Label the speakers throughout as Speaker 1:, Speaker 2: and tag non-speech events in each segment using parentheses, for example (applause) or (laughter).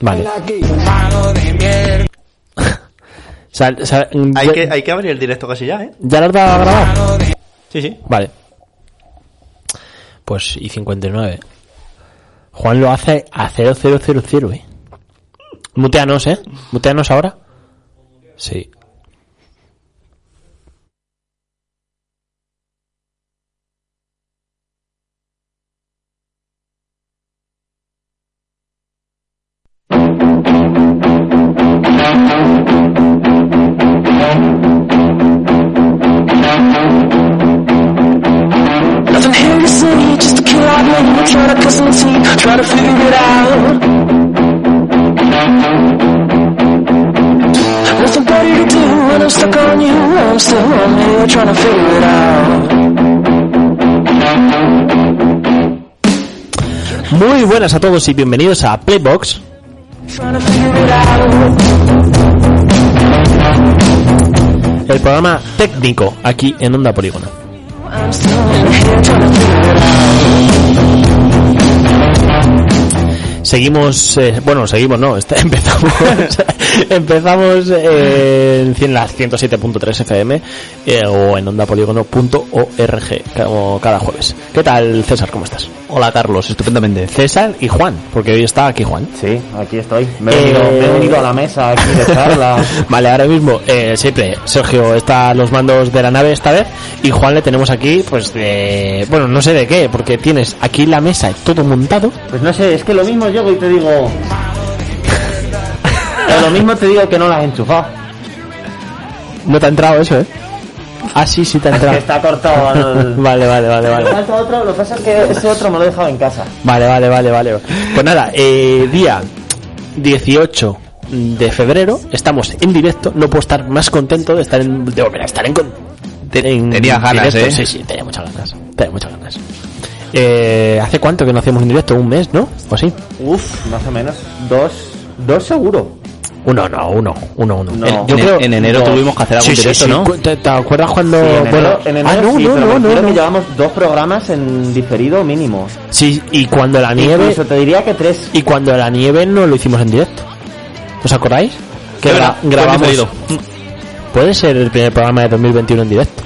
Speaker 1: Vale. Sal- sal- (laughs)
Speaker 2: Hay
Speaker 1: ya-
Speaker 2: que, hay que abrir el directo casi ya, ¿eh?
Speaker 1: ¿Ya lo has dado a grabar?
Speaker 2: Sí, sí.
Speaker 1: Vale. Pues y 59. Juan lo hace a 0000, eh. Muteanos, eh. Muteanos ahora. Sí.
Speaker 3: I'm still on here trying to figure it out.
Speaker 1: Muy buenas a todos y bienvenidos a Playbox. El programa técnico aquí en Onda Polígono.
Speaker 3: I'm still on here
Speaker 1: Seguimos, eh, bueno, seguimos, no, está- (laughs) empezamos, empezamos eh, en cien- las 107.3 FM eh, o en ondapolígono.org como cada jueves. ¿Qué tal, César? ¿Cómo estás?
Speaker 2: Hola, Carlos. Estupendamente.
Speaker 1: César y Juan, porque hoy está aquí Juan.
Speaker 4: Sí, aquí estoy. Me he,
Speaker 1: Eh,
Speaker 4: venido, me he venido a la mesa aquí de charla. (laughs)
Speaker 1: Vale, ahora mismo, eh, siempre Sergio está a los mandos de la nave esta vez y Juan le tenemos aquí, pues de, bueno, no sé de qué, porque tienes aquí la mesa todo montado.
Speaker 4: Pues no sé, es que lo mismo llego y te digo... O lo mismo te digo que no la has enchufado.
Speaker 1: No te ha entrado eso, ¿eh? Ah, sí, sí te ha
Speaker 4: Es que
Speaker 1: entrado.
Speaker 4: está cortado el... (laughs)
Speaker 1: Vale, vale, vale, vale.
Speaker 4: falta otro, lo que pasa es que ese otro me lo he dejado en casa.
Speaker 1: Vale, vale, vale, vale. Pues nada, eh, día 18 de febrero, estamos en directo, no puedo estar más contento de estar en, de volver a estar en, con- en
Speaker 2: tenías ganas,
Speaker 1: directo.
Speaker 2: ¿eh?
Speaker 1: Sí, sí, tenía muchas ganas, tenía muchas ganas. Eh, ¿Hace cuánto que no hacemos en directo? ¿Un mes, no? ¿O sí?
Speaker 4: Uf, más o menos. Dos, dos seguro.
Speaker 1: Uno, no, uno, uno, uno.
Speaker 4: No.
Speaker 1: Eh,
Speaker 2: En,
Speaker 1: yo creo...
Speaker 2: en enero
Speaker 4: dos.
Speaker 2: tuvimos que hacer algún
Speaker 1: Sí,
Speaker 2: directo,
Speaker 1: sí.
Speaker 2: ¿no?
Speaker 1: ¿Te, te acuerdas cuando...
Speaker 4: Sí, en enero,
Speaker 1: bueno,
Speaker 4: en enero
Speaker 1: ah, no,
Speaker 4: sí,
Speaker 1: no,
Speaker 4: pero
Speaker 1: no,
Speaker 4: me
Speaker 1: no,
Speaker 4: refiero
Speaker 1: no.
Speaker 4: que llevamos dos programas en diferido mínimo.
Speaker 1: Sí, y cuando la nieve...
Speaker 4: Incluso te diría que tres.
Speaker 1: Y cuando la nieve no lo hicimos en directo. ¿Os acordáis? Que gra- grabamos.
Speaker 2: diferido.
Speaker 1: Puede ser el primer programa de 2021 en directo.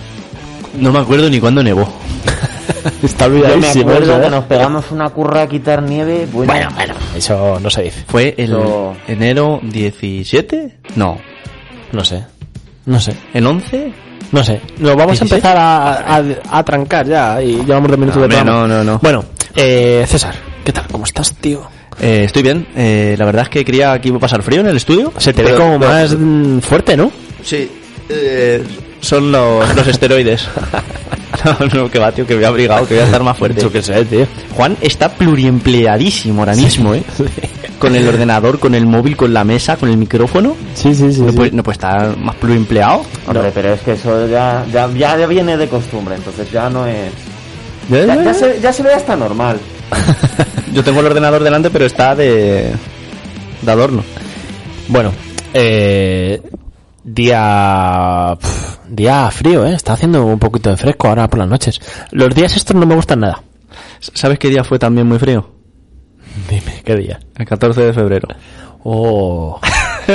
Speaker 2: No me acuerdo ni cuándo nevó. (laughs)
Speaker 1: Está
Speaker 4: Yo me
Speaker 1: olvidadísimo.
Speaker 4: acuerdo
Speaker 1: ¿eh?
Speaker 4: que nos pegamos una curra a quitar nieve. Bueno,
Speaker 1: Bueno, bueno, eso no se dice.
Speaker 2: ¿Fue el enero 17? No.
Speaker 1: No sé. No sé.
Speaker 2: ¿En 11?
Speaker 1: No sé. Nos vamos a
Speaker 2: 16?
Speaker 1: empezar a, a, a trancar ya y llevamos dos minutos
Speaker 2: No,
Speaker 1: de
Speaker 2: no, no, no.
Speaker 1: Bueno, eh, César, ¿qué tal? ¿Cómo estás, tío?
Speaker 2: Eh, estoy bien. Eh, la verdad es que creía que iba a pasar frío en el estudio.
Speaker 1: Se te ve como
Speaker 2: pero-
Speaker 1: más mm, fuerte, ¿no?
Speaker 2: Sí. eh, son los, los esteroides. (laughs) (laughs) no, no, que va, tío, que he abrigado, que voy a estar más fuerte.
Speaker 1: Yo qué sé, tío.
Speaker 2: Juan está pluriempleadísimo ahora mismo, ¿eh? Con el ordenador, con el móvil, con la mesa, con el micrófono.
Speaker 1: Sí, sí, sí.
Speaker 2: No,
Speaker 1: sí.
Speaker 2: puede, no puede estar más pluriempleado.
Speaker 4: Hombre, pero es que eso ya, ya, ya, viene de costumbre, entonces ya no es... Ya, ya se, ya se ve hasta normal. (laughs)
Speaker 2: Yo tengo el ordenador delante, pero está de, de adorno.
Speaker 1: Bueno, eh, día día frío, ¿eh? Está haciendo un poquito de fresco ahora por las noches. Los días estos no me gustan nada.
Speaker 2: ¿Sabes qué día fue también muy frío?
Speaker 1: Dime, ¿qué día?
Speaker 2: El 14 de febrero.
Speaker 1: Oh,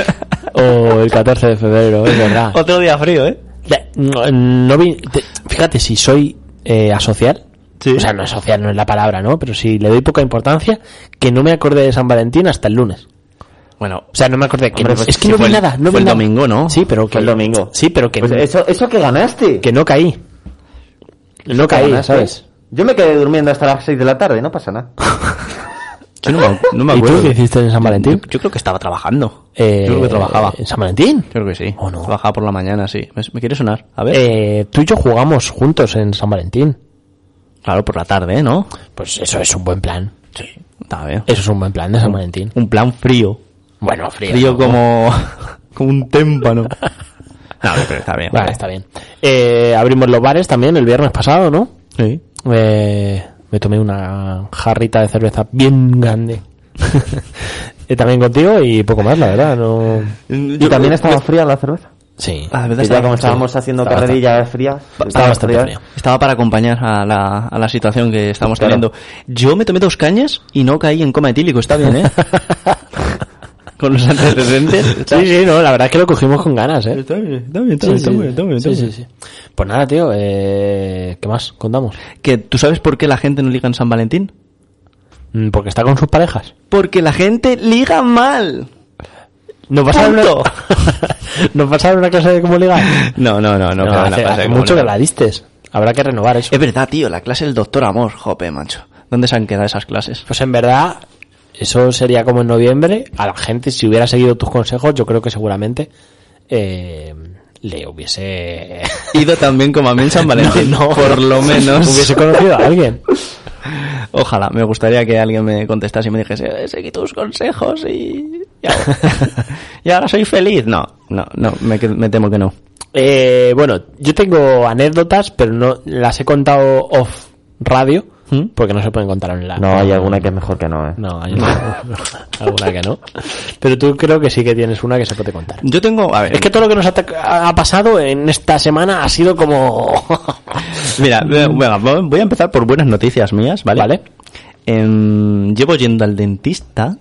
Speaker 1: (laughs) oh el 14 de febrero, es verdad.
Speaker 2: Otro día frío, ¿eh?
Speaker 1: No, no vi- te- fíjate, si soy eh, asocial,
Speaker 2: Sí.
Speaker 1: o sea, no asocial no es la palabra, ¿no? Pero si le doy poca importancia, que no me acordé de San Valentín hasta el lunes.
Speaker 2: Bueno,
Speaker 1: O sea, no me acordé. Que
Speaker 4: Hombre,
Speaker 1: no-
Speaker 4: pues
Speaker 1: es que no vi nada. No
Speaker 2: fue
Speaker 1: vi
Speaker 2: el
Speaker 1: nada.
Speaker 2: domingo, ¿no?
Speaker 1: Sí, pero que
Speaker 4: Fue el domingo.
Speaker 1: Sí, pero que
Speaker 4: Pues eso, eso que ganaste.
Speaker 1: que no caí. No caí,
Speaker 4: ganaste.
Speaker 1: ¿sabes?
Speaker 4: Yo me quedé durmiendo hasta las 6 de la tarde, no pasa nada. (laughs)
Speaker 2: yo no me, no me
Speaker 1: ¿Y
Speaker 2: acuerdo.
Speaker 1: tú qué hiciste en San Valentín?
Speaker 2: Yo, yo creo que estaba trabajando.
Speaker 1: Eh,
Speaker 2: yo creo que trabajaba.
Speaker 1: ¿En San Valentín?
Speaker 2: Yo creo que sí.
Speaker 1: ¿O no?
Speaker 2: Trabajaba por la mañana, sí. ¿Me, me quiere sonar? A ver.
Speaker 1: Eh, tú y yo jugamos juntos en San Valentín.
Speaker 2: Claro, por la tarde, ¿no?
Speaker 1: Pues eso es un buen plan.
Speaker 2: Sí. Está bien.
Speaker 1: Eso es un buen plan de San Valentín.
Speaker 2: Un plan frío.
Speaker 1: Bueno, frío.
Speaker 2: Frío
Speaker 1: ¿no?
Speaker 2: como, (laughs) como un témpano. No, pero está bien.
Speaker 1: Vale, está bien. Eh, abrimos los bares también el viernes pasado, ¿no?
Speaker 2: Sí.
Speaker 1: Eh, me tomé una jarrita de cerveza bien grande. (laughs) Eh, también contigo y poco más, la verdad. No...
Speaker 4: ¿Y también estaba fría la cerveza?
Speaker 1: Sí.
Speaker 2: Ah, de verdad,
Speaker 4: ya como estábamos haciendo
Speaker 1: Estaba
Speaker 4: carrerillas frías...
Speaker 1: Estaba bastante frío.
Speaker 2: Estaba para acompañar a la, a la situación que estamos
Speaker 4: Claro.
Speaker 2: teniendo. Yo me tomé dos cañas y no caí en coma etílico, está bien, ¿eh? (laughs) Con los antecedentes. (laughs)
Speaker 1: Sí, sí, no, la verdad es que lo cogimos con ganas, ¿eh?
Speaker 2: Está bien, está bien, está
Speaker 1: Sí,
Speaker 2: bien, está
Speaker 1: sí.
Speaker 2: bien, está bien, está
Speaker 1: Sí,
Speaker 2: bien.
Speaker 1: sí, sí. Pues nada, tío, eh, ¿qué más contamos?
Speaker 2: Que tú sabes por qué la gente no liga en San Valentín?
Speaker 1: Mm, Porque está con sus parejas.
Speaker 2: Porque la gente liga mal.
Speaker 1: ¿Nos dar una,
Speaker 2: Punto. (laughs)
Speaker 1: ¿Nos dar una clase de cómo ligar?
Speaker 2: No, no, no, no.
Speaker 1: No, hace, hace mucho que la distes. Habrá que renovar eso.
Speaker 2: Es verdad, tío, la clase del doctor amor, jope, macho. ¿Dónde se han quedado esas clases?
Speaker 1: Pues en verdad, eso sería como en noviembre. A la gente, si hubiera seguido tus consejos, yo creo que seguramente eh, le hubiese... (laughs)
Speaker 2: Ido también como a mí en San (laughs) Valentín,
Speaker 1: No, no.
Speaker 2: por lo menos.
Speaker 1: hubiese conocido a alguien. (laughs)
Speaker 2: Ojalá, me gustaría que alguien me contestase y me dijese, "Eh, seguí tus consejos y... Y ahora, y ahora soy feliz. No, no, no, me, me temo que no.
Speaker 1: Eh, bueno, yo tengo anécdotas, pero no las he contado off radio,
Speaker 2: ¿Mm?
Speaker 1: porque no se pueden contar en la...
Speaker 4: No, hay alguna que es mejor que no, ¿eh?
Speaker 1: No, hay (laughs) alguna que no. Pero tú creo que sí que tienes una que se puede contar.
Speaker 2: Yo tengo, a ver,
Speaker 1: Es que todo lo que nos ha, ha pasado en esta semana ha sido como... (laughs)
Speaker 2: mira, venga, voy a empezar por buenas noticias mías, ¿vale?
Speaker 1: Vale.
Speaker 2: Em, llevo yendo al dentista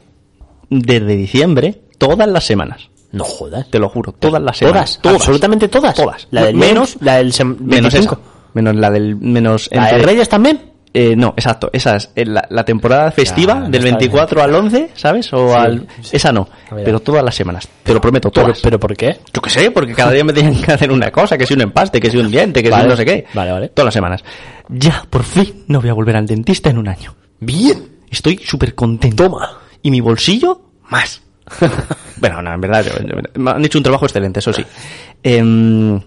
Speaker 2: desde diciembre todas las semanas.
Speaker 1: No jodas.
Speaker 2: Te lo juro, todas las semanas.
Speaker 1: ¿Todas? ¿Absolutamente todas?
Speaker 2: Todas.
Speaker 1: La del
Speaker 2: menos,
Speaker 1: menos, la del
Speaker 2: menos
Speaker 1: 25.
Speaker 2: esa. Menos la del, menos...
Speaker 1: ¿La de Reyes también?
Speaker 2: Eh, no, exacto, esa es eh, la, la temporada festiva
Speaker 1: Ya,
Speaker 2: del
Speaker 1: está
Speaker 2: 24 al 11, ¿sabes? O
Speaker 1: Sí,
Speaker 2: al...
Speaker 1: sí.
Speaker 2: Esa no, pero todas las semanas, te lo prometo,
Speaker 1: ¿Pero,
Speaker 2: todas.
Speaker 1: ¿Pero por qué?
Speaker 2: Yo qué sé, porque cada día me tienen que hacer una cosa, que si un empaste, que si un diente, que si
Speaker 1: Vale.
Speaker 2: un no sé qué.
Speaker 1: Vale, vale.
Speaker 2: Todas las semanas. Ya, por fin, no voy a volver al dentista en un año.
Speaker 1: Bien.
Speaker 2: Estoy súper contento.
Speaker 1: Toma.
Speaker 2: Y mi bolsillo, más. (laughs) bueno, no, en verdad, me han hecho un trabajo excelente, eso sí. Em,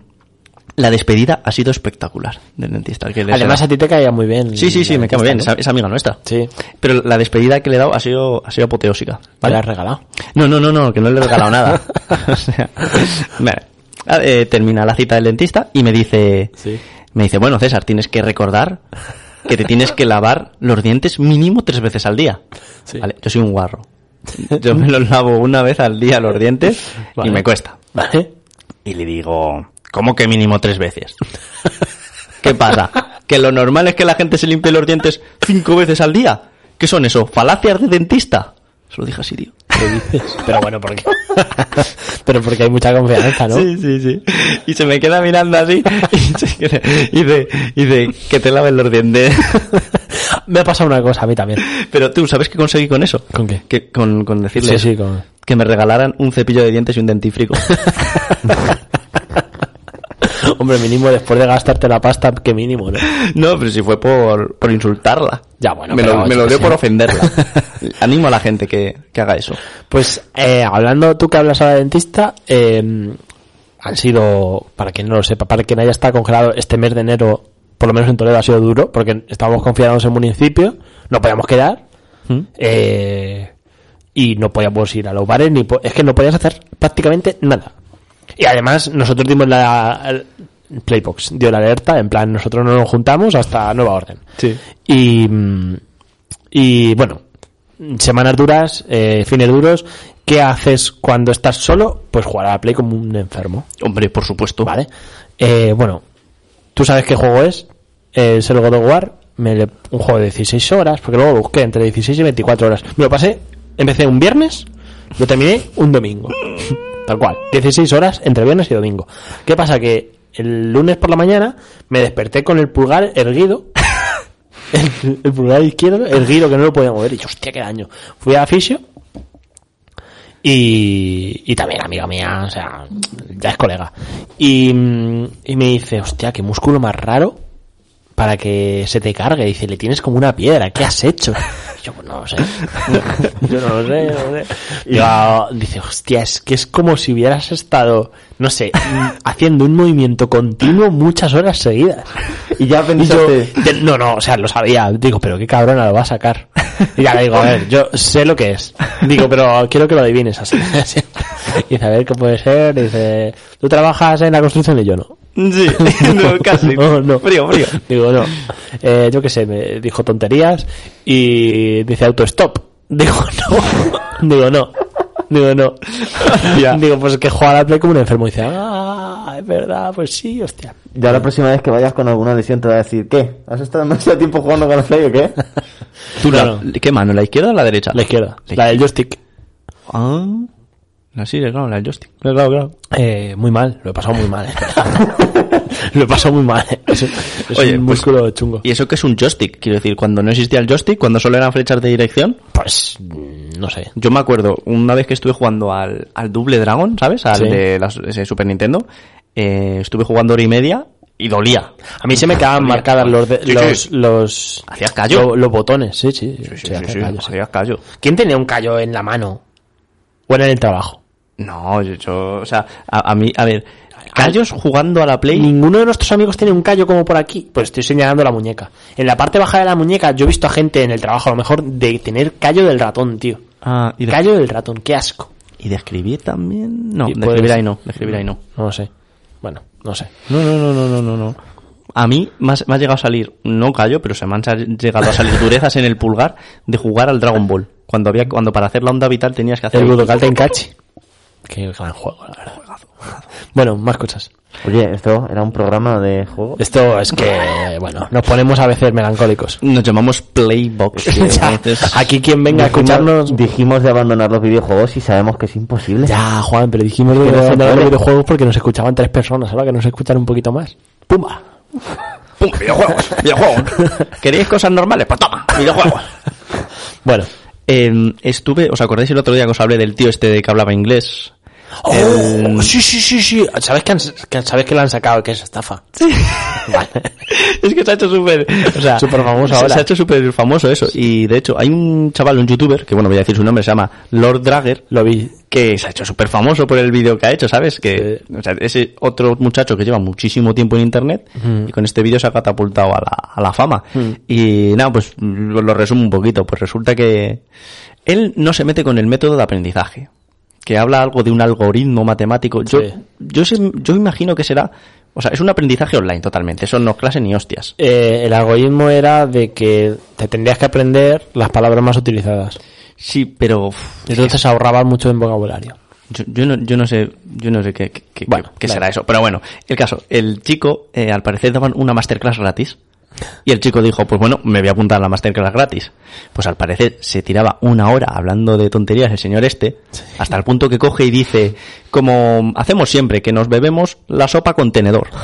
Speaker 2: la despedida ha sido espectacular del dentista. que
Speaker 1: Además a ti te caía muy bien.
Speaker 2: Sí, sí, sí, me cae muy bien,
Speaker 1: dentista,
Speaker 2: es, amiga nuestra.
Speaker 1: ¿no? Sí.
Speaker 2: Pero la despedida que le he dado ha sido, ha sido apoteósica.
Speaker 1: ¿Te
Speaker 2: ¿vale?
Speaker 1: la has regalado?
Speaker 2: No, no, no, no, que no le he regalado nada. (laughs) (laughs) o sea, vale. Ah, eh, termina la cita del dentista y me dice,
Speaker 1: Sí.
Speaker 2: me dice, bueno, César, tienes que recordar que te tienes que lavar los dientes mínimo tres veces al día.
Speaker 1: Sí.
Speaker 2: Vale, yo soy un guarro. Yo me los lavo una vez al día los dientes
Speaker 1: Vale.
Speaker 2: y me cuesta.
Speaker 1: Vale.
Speaker 2: Y le digo, ¿cómo que mínimo tres veces? ¿Qué pasa? ¿Que lo normal es que la gente se limpie los dientes cinco veces al día? ¿Qué son eso? ¿Falacias de dentista? Se lo dije así, tío.
Speaker 1: ¿Qué dices? Pero bueno, ¿por qué? (laughs) Pero porque hay mucha confianza, ¿no?
Speaker 2: Sí, sí, sí. Y se me queda mirando así y, se y dice, y que te laven los dientes. (laughs)
Speaker 1: Me ha pasado una cosa a mí también.
Speaker 2: Pero tú, ¿sabes qué conseguí con eso?
Speaker 1: ¿Con qué?
Speaker 2: Que, con, con decirle
Speaker 1: Sí, sí, con-
Speaker 2: que me regalaran un cepillo de dientes y un dentífrico. (laughs)
Speaker 1: Hombre, mínimo después de gastarte la pasta, que mínimo, ¿no? (laughs)
Speaker 2: no, pero si fue por, por insultarla.
Speaker 1: Ya, bueno,
Speaker 2: me
Speaker 1: pero
Speaker 2: lo, me lo dio por ofenderla. (laughs) Animo a la gente que, que haga eso.
Speaker 1: Pues, eh, hablando tú que hablas a la dentista, eh, han sido, para quien no lo sepa, para quien haya estado congelado este mes de enero, por lo menos en Toledo ha sido duro, porque estábamos confiados en el municipio, no podíamos quedar,
Speaker 2: ¿Mm?
Speaker 1: eh, y no podíamos ir a los bares, ni es que no podías hacer prácticamente nada. Y además, nosotros dimos la, Playbox, dio la alerta, en plan, nosotros no nos juntamos hasta nueva orden.
Speaker 2: Sí.
Speaker 1: Y, y bueno, semanas duras, eh, fines duros. ¿Qué haces cuando estás solo? Pues jugar a la Play como un enfermo.
Speaker 2: Hombre, por supuesto.
Speaker 1: ¿Vale? Eh, bueno, tú sabes qué juego es. Es el God of War. Me le- un juego de 16 horas, porque luego lo busqué entre 16 y 24 horas. Me lo pasé, empecé un viernes, lo terminé un domingo. Tal cual. 16 horas entre viernes y domingo. ¿Qué pasa? Que el lunes por la mañana me desperté con el pulgar erguido. (laughs) el, pulgar izquierdo erguido que no lo podía mover. Y yo, hostia, qué daño. Fui a fisio y, y también amiga mía, o sea, ya es colega. Y, y me dice, hostia, qué músculo más raro para que se te cargue. Dice, le tienes como una piedra, ¿qué has hecho? (laughs) Yo pues, no lo sé. (laughs) Yo no lo sé, no lo sé. Yo, dice, hostia, es que es como si hubieras estado, no sé, mm, (laughs) haciendo un movimiento continuo muchas horas seguidas.
Speaker 4: Y ya
Speaker 1: Y yo,
Speaker 4: pensaste...
Speaker 1: de- no, no, o sea, lo sabía. Digo, pero qué cabrona lo va a sacar. Y ya le digo, a ver, yo sé lo que es. Digo, pero quiero que lo adivines así. Y dice, a ver, ¿qué puede ser? Dice, ¿tú trabajas en la construcción? Y yo no.
Speaker 2: Sí, (laughs) (laughs) no, casi.
Speaker 1: No, no.
Speaker 2: Frío, frío.
Speaker 1: Digo, no. Eh, yo qué sé, me dijo tonterías y dice autostop. Digo, (laughs) no. Digo, no. Digo, no.
Speaker 2: Ya.
Speaker 1: Digo, pues que juega a la Play como un enfermo. Y dice, ah, es verdad, pues sí, hostia.
Speaker 4: Ya la próxima vez que vayas con alguna lesión te va a decir, ¿qué? ¿Has estado demasiado tiempo jugando con la Play o qué?
Speaker 2: ¿Tú la-
Speaker 1: Claro.
Speaker 2: ¿Qué mano? ¿La izquierda o la derecha?
Speaker 1: La izquierda. La del joystick.
Speaker 2: Ah, la sí, claro, la joystick.
Speaker 1: Claro, claro. Eh, muy mal, lo he pasado muy mal. eh. (laughs) lo he pasado muy mal. eh. Es, es
Speaker 2: Oye,
Speaker 1: un
Speaker 2: pues-
Speaker 1: músculo chungo.
Speaker 2: ¿Y eso qué es un joystick? Quiero decir, cuando no existía el joystick, cuando solo eran flechas de dirección.
Speaker 1: Pues, mm, no sé.
Speaker 2: Yo me acuerdo, una vez que estuve jugando al, al Double Dragon, ¿sabes? Al
Speaker 1: Sí.
Speaker 2: de la, ese Super Nintendo. eh, estuve jugando hora y media y dolía.
Speaker 1: A mí se me quedaban marcadas los, de-
Speaker 2: Sí,
Speaker 1: los,
Speaker 2: sí.
Speaker 1: los,
Speaker 2: Hacías callo.
Speaker 1: lo- los botones, sí, sí.
Speaker 2: Sí,
Speaker 1: callo,
Speaker 2: hacías callo.
Speaker 1: ¿Quién tenía un callo en la mano? ¿O en el trabajo?
Speaker 2: No, yo, yo- o sea, a, a mí, a ver, callos jugando a la Play.
Speaker 1: Ninguno de nuestros amigos tiene un callo como por aquí. Pues estoy señalando la muñeca. En la parte baja de la muñeca yo he visto a gente en el trabajo a lo mejor de tener callo del ratón, tío.
Speaker 2: Ah, y de,
Speaker 1: Callo del ratón, qué asco.
Speaker 2: y de escribir también. No, de
Speaker 1: puede
Speaker 2: escribir ahí no, de escribir ahí no.
Speaker 1: No lo sé. Bueno, no sé.
Speaker 2: No, no, no, no, no, no, no. A mí me, has- me ha llegado a salir, no callo, pero se me han llegado a salir durezas en el pulgar de jugar al Dragon Ball. Cuando había, cuando para hacer la onda vital tenías que hacer
Speaker 1: El Budokai Tenkaichi. Qué gran juego, la verdad. Bueno, más cosas.
Speaker 4: Oye, esto era un programa de juego.
Speaker 1: Esto es que, (laughs) bueno, nos ponemos a veces melancólicos.
Speaker 2: Nos llamamos Playbox. (laughs)
Speaker 1: Ya, aquí quien venga a escucharnos...
Speaker 4: Dijimos de abandonar los videojuegos y sabemos que es imposible.
Speaker 1: Ya, Juan, pero dijimos de
Speaker 4: que no se
Speaker 1: abandonar los videojuegos porque nos escuchaban tres personas. Ahora que nos escuchan un poquito más. ¡Pumba!
Speaker 2: ¡Pum! Videojuegos, videojuegos. (laughs) ¿Queréis cosas normales? Pues toma, videojuegos.
Speaker 1: Bueno.
Speaker 2: Eh, estuve, ¿os acordáis el otro día que os hablé del tío este de que hablaba inglés? El-
Speaker 1: Oh, sí, sí, sí, sí. ¿Sabes que, han, que- ¿Sabes que lo han sacado? Que es estafa. (laughs) Vale. (laughs)
Speaker 2: es que se ha hecho súper, o sea,
Speaker 1: Súper famoso ahora.
Speaker 2: Se ha hecho súper famoso eso. Y de hecho, hay un chaval, un youtuber, que bueno, voy a decir su nombre, se llama Lord Dragger,
Speaker 1: Lo vi.
Speaker 2: que se ha hecho súper famoso por el vídeo que ha hecho, ¿sabes? Que, o sea, ese otro muchacho que lleva muchísimo tiempo en internet y con este vídeo se ha catapultado a la, a la fama. Y nada, pues lo, lo resumo un poquito. Pues resulta que él no se mete con el método de aprendizaje. Que habla algo de un algoritmo matemático. Yo,
Speaker 1: Sí.
Speaker 2: yo, sé- yo imagino que será, o sea, es un aprendizaje online totalmente. Eso no es clase ni hostias.
Speaker 1: Eh, el algoritmo era de que te tendrías que aprender las palabras más utilizadas.
Speaker 2: Sí, pero
Speaker 1: Entonces ahorrabas mucho en vocabulario.
Speaker 2: Yo, yo no, yo no sé, yo no sé qué, qué- qué-
Speaker 1: Bueno,
Speaker 2: qué
Speaker 1: vale.
Speaker 2: será eso. Pero bueno, el caso, el chico, eh, al parecer daban una masterclass gratis. Y el chico dijo, pues bueno, me voy a apuntar a la masterclass gratis. Pues al parecer se tiraba una hora hablando de tonterías el señor este, hasta el punto que coge y dice, como hacemos siempre, que nos bebemos la sopa con tenedor. (laughs)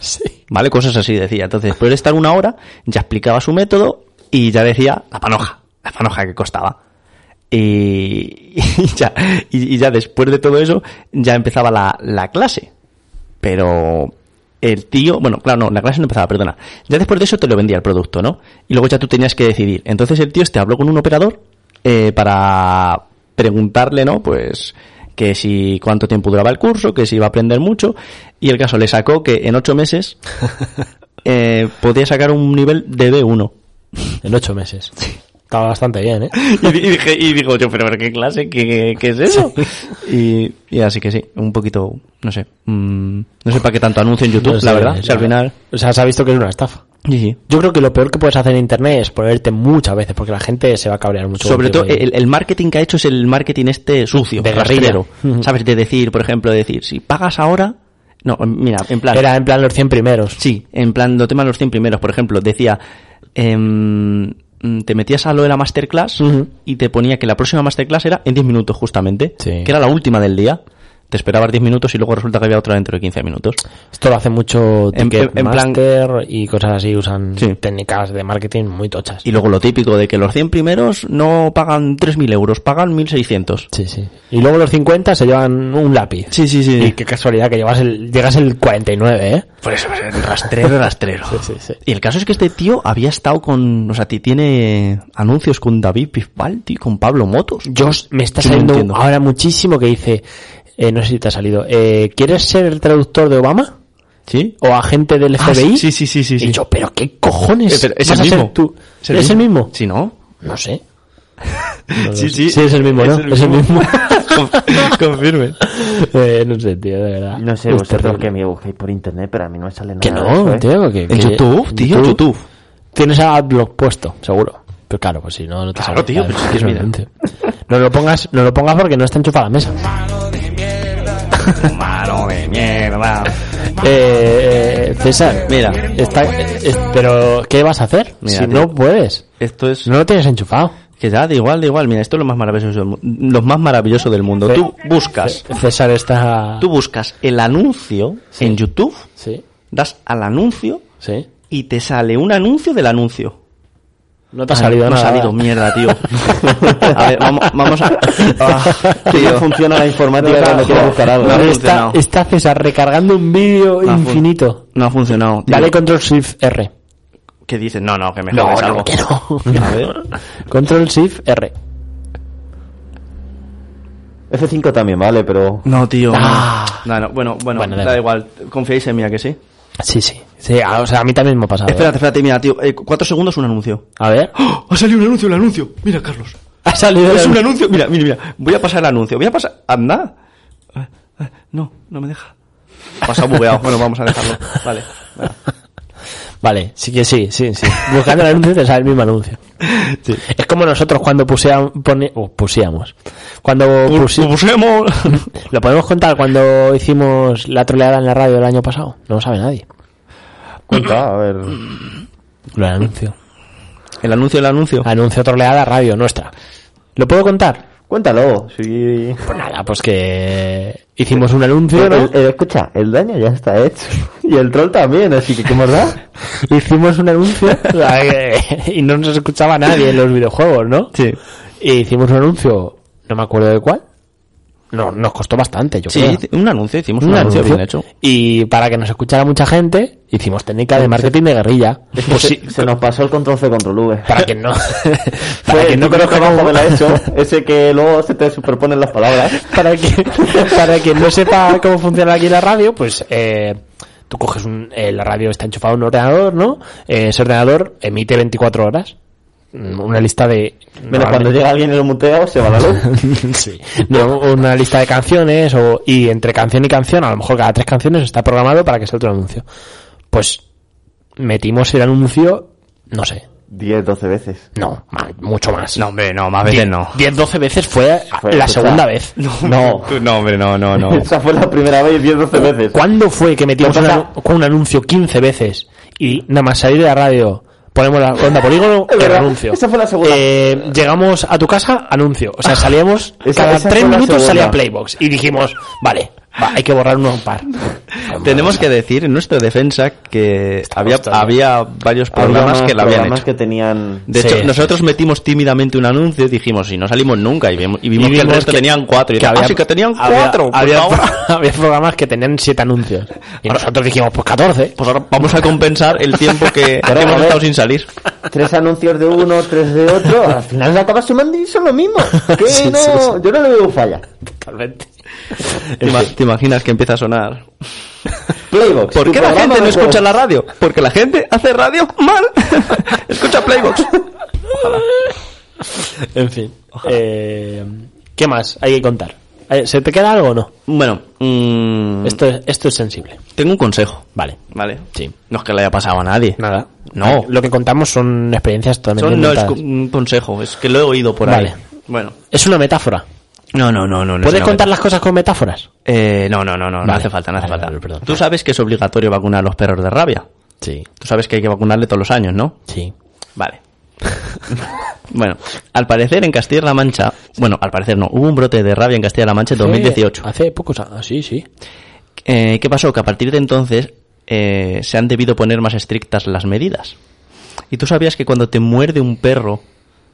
Speaker 1: Sí.
Speaker 2: ¿Vale? Cosas así decía. Entonces, después de estar una hora, ya explicaba su método y ya decía la panoja, la panoja que costaba. Y, (laughs) y ya, y, y ya después de todo eso, ya empezaba la, la clase. Pero el tío, bueno, claro, no, la clase no empezaba, perdona. Ya después de eso te lo vendía el producto, ¿no? Y luego ya tú tenías que decidir. Entonces el tío este habló con un operador eh, para preguntarle, ¿no? Pues que si cuánto tiempo duraba el curso, que si iba a aprender mucho. Y el caso le sacó que en ocho meses (laughs) eh, podía sacar un nivel de B1.
Speaker 1: En ocho meses. Estaba bastante bien, ¿eh? (laughs)
Speaker 2: Y, di- y dije, y digo yo, pero, pero ¿qué clase? ¿Qué, qué es eso? (laughs) Y, y así que sí, un poquito, no sé, mm, no sé para qué tanto anuncio en YouTube,
Speaker 1: No sé,
Speaker 2: la verdad. Si al final,
Speaker 1: O sea, se ha visto que es una estafa.
Speaker 2: sí, sí.
Speaker 1: Yo creo que lo peor que puedes hacer en internet es ponerte muchas veces, porque la gente se va a cabrear mucho.
Speaker 2: Sobre todo, el, el marketing que ha hecho es el marketing este sucio,
Speaker 1: De
Speaker 2: rastrero. (laughs) ¿Sabes? De decir, por ejemplo, de decir, si pagas ahora, no, mira, en plan,
Speaker 1: Era en plan los 100 primeros.
Speaker 2: Sí, en plan, lo tema de los 100 primeros, por ejemplo, decía, mm, te metías a lo de la masterclass y te ponía que la próxima masterclass era en 10 minutos justamente,
Speaker 1: Sí.
Speaker 2: que era la última del día. Te esperabas 10 minutos y luego resulta que había otra dentro de 15 minutos.
Speaker 1: Esto lo hace mucho
Speaker 2: En- en- en plan-
Speaker 1: Ticketmaster y cosas así, usan
Speaker 2: Sí.
Speaker 1: técnicas de marketing muy tochas.
Speaker 2: Y luego lo típico de que los 100 primeros no pagan 3.000 euros, pagan 1.600.
Speaker 1: Sí, sí. Y luego los 50 se llevan un lápiz.
Speaker 2: Sí, sí, sí.
Speaker 1: Y qué casualidad que llevas el, llegas el 49, ¿eh?
Speaker 2: Por eso, pues, rastrero, rastrero.
Speaker 1: Sí, sí, sí.
Speaker 2: Y el caso es que este tío había estado con, o sea, ti- tiene anuncios con David tío, con Pablo Motos.
Speaker 1: Yo me está
Speaker 2: no
Speaker 1: saliendo ahora muchísimo que dice, eh, no sé si te ha salido, eh, ¿quieres ser el traductor de Obama?
Speaker 2: ¿Sí?
Speaker 1: ¿O agente del
Speaker 2: Ah,
Speaker 1: FBI?
Speaker 2: sí, sí, sí, sí, sí.
Speaker 1: Y yo, pero qué cojones.
Speaker 2: Eh, pero es
Speaker 1: vas
Speaker 2: el
Speaker 1: a ser
Speaker 2: mismo.
Speaker 1: tú? ¿Es, el mismo?
Speaker 2: Sí, ¿no?
Speaker 1: No sé. No (laughs)
Speaker 2: Sí, sí.
Speaker 1: Sí, es el mismo, ¿no? Es el mismo. (laughs)
Speaker 2: Confirme.
Speaker 1: Eh, no sé, tío, de verdad.
Speaker 4: No sé vosotros que me busquéis por internet, pero a mí no me sale nada.
Speaker 1: Que
Speaker 4: de
Speaker 1: no,
Speaker 4: eso, ¿eh?
Speaker 1: tío, que,
Speaker 2: En YouTube, tío, en YouTube.
Speaker 1: Tienes a Adblock puesto, seguro. Pero claro, pues si no, no te
Speaker 2: Claro,
Speaker 1: sale.
Speaker 2: tío, pero si es que. (laughs)
Speaker 1: No lo pongas, no lo pongas porque no está enchufada la mesa.
Speaker 2: De mierda.
Speaker 1: Eh, eh, César,
Speaker 2: Mira.
Speaker 1: está, es- pero ¿qué vas a hacer?
Speaker 2: Mira,
Speaker 1: si
Speaker 2: tío.
Speaker 1: no puedes,
Speaker 2: Esto es...
Speaker 1: no lo tienes enchufado.
Speaker 2: Que ya, da igual, da igual. Mira, esto es lo más maravilloso del mundo. Lo más maravilloso del mundo. Tú buscas,
Speaker 1: César está...
Speaker 2: tú buscas el anuncio en YouTube,
Speaker 1: Sí,
Speaker 2: das al anuncio
Speaker 1: sí.
Speaker 2: y te sale un anuncio del anuncio.
Speaker 1: No te ha
Speaker 2: Ah,
Speaker 1: salido
Speaker 2: no
Speaker 1: nada.
Speaker 2: ha salido, mierda, tío. A ver, vamos, vamos a... (laughs) Ah,
Speaker 4: Que
Speaker 2: tío.
Speaker 4: no funciona la informática
Speaker 1: No,
Speaker 4: cuando quieres buscar algo.
Speaker 2: no. ha
Speaker 1: está,
Speaker 2: funcionado.
Speaker 1: está César recargando un vídeo infinito.
Speaker 2: No ha funcionado, tío.
Speaker 1: Dale control shift R.
Speaker 2: Que dices, no, no, que me jodes
Speaker 1: no,
Speaker 2: algo.
Speaker 1: que no. (laughs)
Speaker 2: A ver.
Speaker 1: Control shift R.
Speaker 4: F5 también vale, pero...
Speaker 2: No, tío.
Speaker 1: Ah.
Speaker 2: No, no, bueno, bueno,
Speaker 1: Bueno, da
Speaker 2: da igual. Confiáis en mí, ¿a que sí?
Speaker 1: Sí, sí. Sí, a- o sea, a mí también me ha pasado. ¿eh?
Speaker 2: Espérate, espérate, mira, tío. eh, cuatro segundos, un anuncio.
Speaker 1: A ver.
Speaker 2: ¡Oh! Ha salido un anuncio, el anuncio. Mira, Carlos.
Speaker 1: Ha salido
Speaker 2: Es
Speaker 1: el-
Speaker 2: un anuncio. Mira, mira, mira. Voy a pasar el anuncio. Voy a pasar. Anda. Ah, ah, No, no me deja. Pasa bugueado. Bueno, vamos a dejarlo. Vale.
Speaker 1: Vale, sí que sí, sí, sí. Buscando el anuncio te sale el mismo anuncio. Es como nosotros cuando puseamos, oh, pusíamos. Cuando pusi-
Speaker 2: Pusemos. (laughs)
Speaker 1: lo podemos contar cuando hicimos la troleada en la radio el año pasado. No lo sabe nadie.
Speaker 4: Cuenta, a ver...
Speaker 1: Lo anuncio.
Speaker 2: El anuncio, el anuncio.
Speaker 1: Anuncio troleada radio nuestra. ¿Lo puedo contar?
Speaker 4: Cuéntalo, sí...
Speaker 1: Pues nada, pues que hicimos un anuncio, ¿no?
Speaker 4: el- escucha, el daño ya está hecho. (laughs) Y el troll también, así que ¿qué más da? (laughs)
Speaker 1: Hicimos un anuncio (laughs) y no nos escuchaba nadie en los videojuegos, ¿no?
Speaker 2: Sí.
Speaker 1: Y hicimos un anuncio, no me acuerdo de cuál. No, nos costó bastante, yo
Speaker 2: Sí,
Speaker 1: creo.
Speaker 2: un anuncio. Hicimos un, anuncio, bien hecho.
Speaker 1: Y para que nos escuchara mucha gente, hicimos técnica de marketing de guerrilla.
Speaker 4: Es que
Speaker 1: Pues
Speaker 4: se,
Speaker 1: sí,
Speaker 4: se nos pasó el control C, control V.
Speaker 1: para (laughs) que no, para que no conozca cómo-
Speaker 4: de la ESO, ese que luego se te superponen las palabras. (laughs)
Speaker 1: para que para quien no sepa cómo funciona aquí la radio, pues eh, tú coges un, eh, la radio está enchufada a un ordenador, ¿no? Eh, ese ordenador emite 24 horas. Una lista de...
Speaker 4: Menos cuando llega alguien y lo mutea, se va la luz. (laughs)
Speaker 1: sí. No, una lista de canciones o, y entre canción y canción, a lo mejor cada tres canciones está programado para que salte un anuncio. Pues metimos el anuncio, no sé,
Speaker 4: 10, 12 veces.
Speaker 1: no, mucho más.
Speaker 2: No, hombre, no, más veces no.
Speaker 1: 10, 12 veces fue,
Speaker 4: Fue,
Speaker 1: la segunda vez. (laughs)
Speaker 4: No.
Speaker 2: No, hombre, no, no, no.
Speaker 4: Esa fue la primera vez 10, 12 veces.
Speaker 1: ¿Cuándo fue que metimos
Speaker 4: ¿Qué
Speaker 1: un,
Speaker 4: pasa?
Speaker 1: anu- con un anuncio 15 veces y nada más salir de la radio ponemos la onda polígono
Speaker 4: verdad,
Speaker 1: anuncio?
Speaker 4: esa fue la segunda.
Speaker 1: Eh, llegamos a tu casa, anuncio. O sea, salíamos
Speaker 4: Esa-
Speaker 1: cada
Speaker 4: esa
Speaker 1: tres minutos salía Playbox y dijimos, vale, va, hay que borrar uno par. (laughs)
Speaker 2: Tenemos que decir en nuestra defensa que había, había varios programas que la habían
Speaker 4: programas
Speaker 2: hecho.
Speaker 4: que tenían...
Speaker 2: De
Speaker 1: Sí.
Speaker 2: hecho, nosotros metimos tímidamente un anuncio y dijimos, si no salimos nunca, y vimos, y vimos
Speaker 1: Y
Speaker 2: que el resto
Speaker 1: que-
Speaker 2: tenían cuatro. Y
Speaker 1: que había-
Speaker 2: ah, sí que tenían
Speaker 1: había-
Speaker 2: cuatro. pues
Speaker 1: Había, (laughs) había programas que tenían siete anuncios. Y nosotros dijimos, pues 14.
Speaker 2: pues ahora vamos a compensar el tiempo que, (laughs) hemos estado sin salir.
Speaker 4: Tres anuncios de uno, tres de otro, al final se acaba sumando y son lo mismo. Que no, yo no le veo falla.
Speaker 1: Totalmente.
Speaker 2: ¿Te, te imaginas que empieza a sonar?
Speaker 4: Playbox.
Speaker 2: ¿Por qué la gente no escucha la radio? Porque la gente hace radio mal. (laughs) escucha Playbox.
Speaker 1: En fin. Eh, ¿Qué más hay que contar? Eh, ¿Se te queda algo o no?
Speaker 2: Bueno, mm,
Speaker 1: Esto es, esto es sensible.
Speaker 2: tengo un consejo.
Speaker 1: Vale.
Speaker 2: Vale.
Speaker 1: Sí.
Speaker 2: No es que le haya pasado a nadie.
Speaker 1: Nada.
Speaker 2: No.
Speaker 1: Lo que contamos son experiencias totalmente
Speaker 2: Son- no, es un consejo, es que lo he oído por
Speaker 1: Vale.
Speaker 2: ahí. Bueno.
Speaker 1: Es una metáfora.
Speaker 2: No, no, no, no.
Speaker 1: ¿Puedes contar las cosas con metáforas?
Speaker 2: Eh, no, no, no, no, no hace falta, no hace falta. Tú sabes que es obligatorio vacunar a los perros de rabia.
Speaker 1: Sí.
Speaker 2: Tú sabes que hay que vacunarle todos los años, ¿no?
Speaker 1: Sí.
Speaker 2: Vale. (laughs) Bueno, al parecer en Castilla-La Mancha, bueno, al parecer no, hubo un brote de rabia en Castilla-La Mancha en 2018.
Speaker 1: Hace pocos años, sí, sí.
Speaker 2: Eh, ¿Qué pasó? Que a partir de entonces eh, se han debido poner más estrictas las medidas. ¿Y tú sabías que cuando te muerde un perro,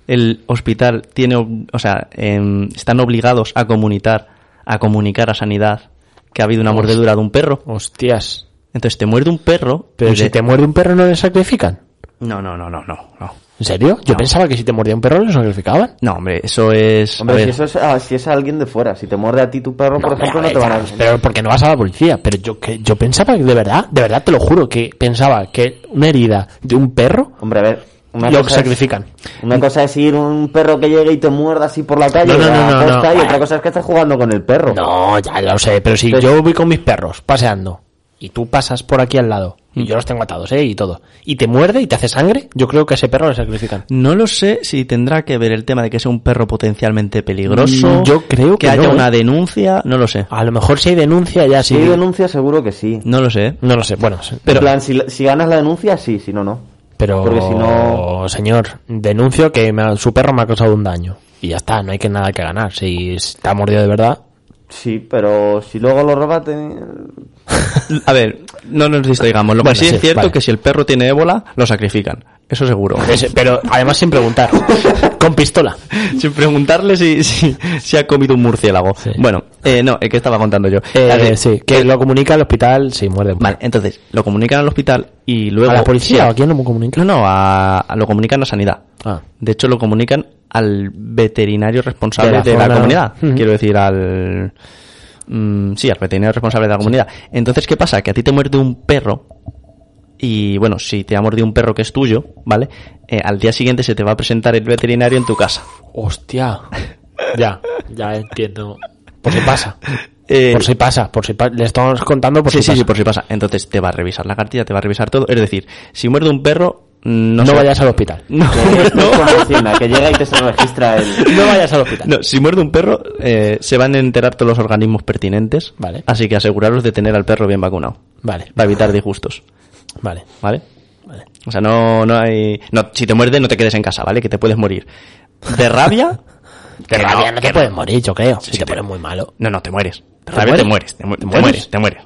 Speaker 2: el hospital tiene, ob- o sea, em, están obligados a comunicar, a comunicar a sanidad que ha habido una mordedura de un perro?
Speaker 1: Hostias.
Speaker 2: Entonces te muerde un perro.
Speaker 1: Pero si
Speaker 2: de-
Speaker 1: te muerde un perro no le sacrifican.
Speaker 2: No, no, no, no, no, no.
Speaker 1: ¿En serio? Yo
Speaker 2: No.
Speaker 1: pensaba que si te mordía un perro lo sacrificaban.
Speaker 2: No, hombre, eso es. a
Speaker 4: Hombre, si eso es, ah, si es alguien de fuera, si te muerde a ti tu perro, por ejemplo, no te van a
Speaker 1: Pero porque no vas a la policía. Pero yo que yo pensaba que de verdad, de verdad te lo juro, que pensaba que una herida de un perro
Speaker 4: Hombre, a ver, una
Speaker 1: lo
Speaker 4: cosa es-
Speaker 1: sacrifican.
Speaker 4: Una cosa es ir un perro que llegue y te muerda así por la calle
Speaker 1: No, no, no,
Speaker 4: la
Speaker 1: no,
Speaker 4: costa,
Speaker 1: no.
Speaker 4: y otra cosa es que estés jugando con el perro.
Speaker 1: No, ya lo sé, pero si yo voy con mis perros paseando y tú pasas por aquí al lado y yo los tengo atados, ¿eh? Y todo. Y te muerde y te hace sangre, yo creo que a ese perro le sacrifican.
Speaker 2: No lo sé si tendrá que ver el tema de que sea un perro potencialmente peligroso.
Speaker 1: Mm, yo creo que
Speaker 2: haya
Speaker 1: no,
Speaker 2: una
Speaker 1: ¿eh?
Speaker 2: denuncia. No lo sé.
Speaker 1: A lo mejor si hay denuncia ya
Speaker 4: Si
Speaker 1: sí.
Speaker 4: hay denuncia, seguro que sí.
Speaker 2: No lo sé.
Speaker 1: No lo sé, bueno,
Speaker 4: en plan, si, si ganas la denuncia, sí, si no, no.
Speaker 1: Pero
Speaker 4: Porque si no-
Speaker 1: señor, denuncio que me su perro me ha causado un daño. Y ya está, no hay que nada que ganar. Si está mordido de verdad,
Speaker 4: Sí, pero si luego lo robas, (laughs) te...
Speaker 2: A ver, no nos distraigamos. Lo que sí,
Speaker 1: sí,
Speaker 2: es cierto
Speaker 1: vale.
Speaker 2: que si el perro tiene ébola, lo sacrifican. Eso seguro.
Speaker 1: Pero además sin preguntar, (laughs) con pistola.
Speaker 2: Sin preguntarle si, si, si ha comido un murciélago.
Speaker 1: Sí.
Speaker 2: Bueno, eh, no, ¿qué estaba contando yo?
Speaker 1: Eh,
Speaker 2: ver,
Speaker 1: sí, que lo comunica al hospital si muerde.
Speaker 2: Vale, entonces, lo comunican al hospital y luego...
Speaker 1: ¿A la policía?
Speaker 2: Sí,
Speaker 1: ¿A quién lo comunica?
Speaker 2: No, no, a, a- lo comunican a sanidad.
Speaker 1: Ah.
Speaker 2: De hecho, lo comunican al veterinario responsable
Speaker 1: De
Speaker 2: de
Speaker 1: la
Speaker 2: comunidad. Quiero decir, al... mm, sí, al veterinario responsable de la comunidad. Entonces, ¿qué pasa? Que a ti te muerde un perro y, bueno, si te ha mordido un perro que es tuyo, ¿vale? Eh, al día siguiente se te va a presentar el veterinario en tu casa.
Speaker 1: Hostia. (laughs) Ya, ya entiendo. Por si pasa.
Speaker 2: Eh,
Speaker 1: Por si pasa, por si pa- le estamos contando por
Speaker 2: sí,
Speaker 1: si
Speaker 2: sí,
Speaker 1: pasa.
Speaker 2: sí, por si pasa. Entonces te va a revisar la cartilla, te va a revisar todo. Es decir, si muerde un perro, no,
Speaker 1: No
Speaker 2: sé-
Speaker 1: vayas al hospital. (laughs)
Speaker 2: No, no.
Speaker 4: que llega y te se registra el...
Speaker 1: No vayas al hospital.
Speaker 2: No, si muerde un perro, eh, se van a enterar todos los organismos pertinentes.
Speaker 1: Vale.
Speaker 2: Así que aseguraros de tener al perro bien vacunado.
Speaker 1: Vale,
Speaker 2: Para evitar disgustos.
Speaker 1: Vale.
Speaker 2: ¿Vale? O sea, no, no hay. No, si te muerde, no te quedes en casa, ¿vale? Que te puedes morir. ¿De rabia? (laughs)
Speaker 1: De rabia no te puedes morir, yo creo. Si
Speaker 2: Sí,
Speaker 1: te
Speaker 2: te-
Speaker 1: pones muy malo.
Speaker 2: No, no, te mueres. De
Speaker 1: ¿Te
Speaker 2: rabia
Speaker 1: mueres?
Speaker 2: te mueres. Te, mu- te
Speaker 1: mueres?
Speaker 2: mueres, te mueres.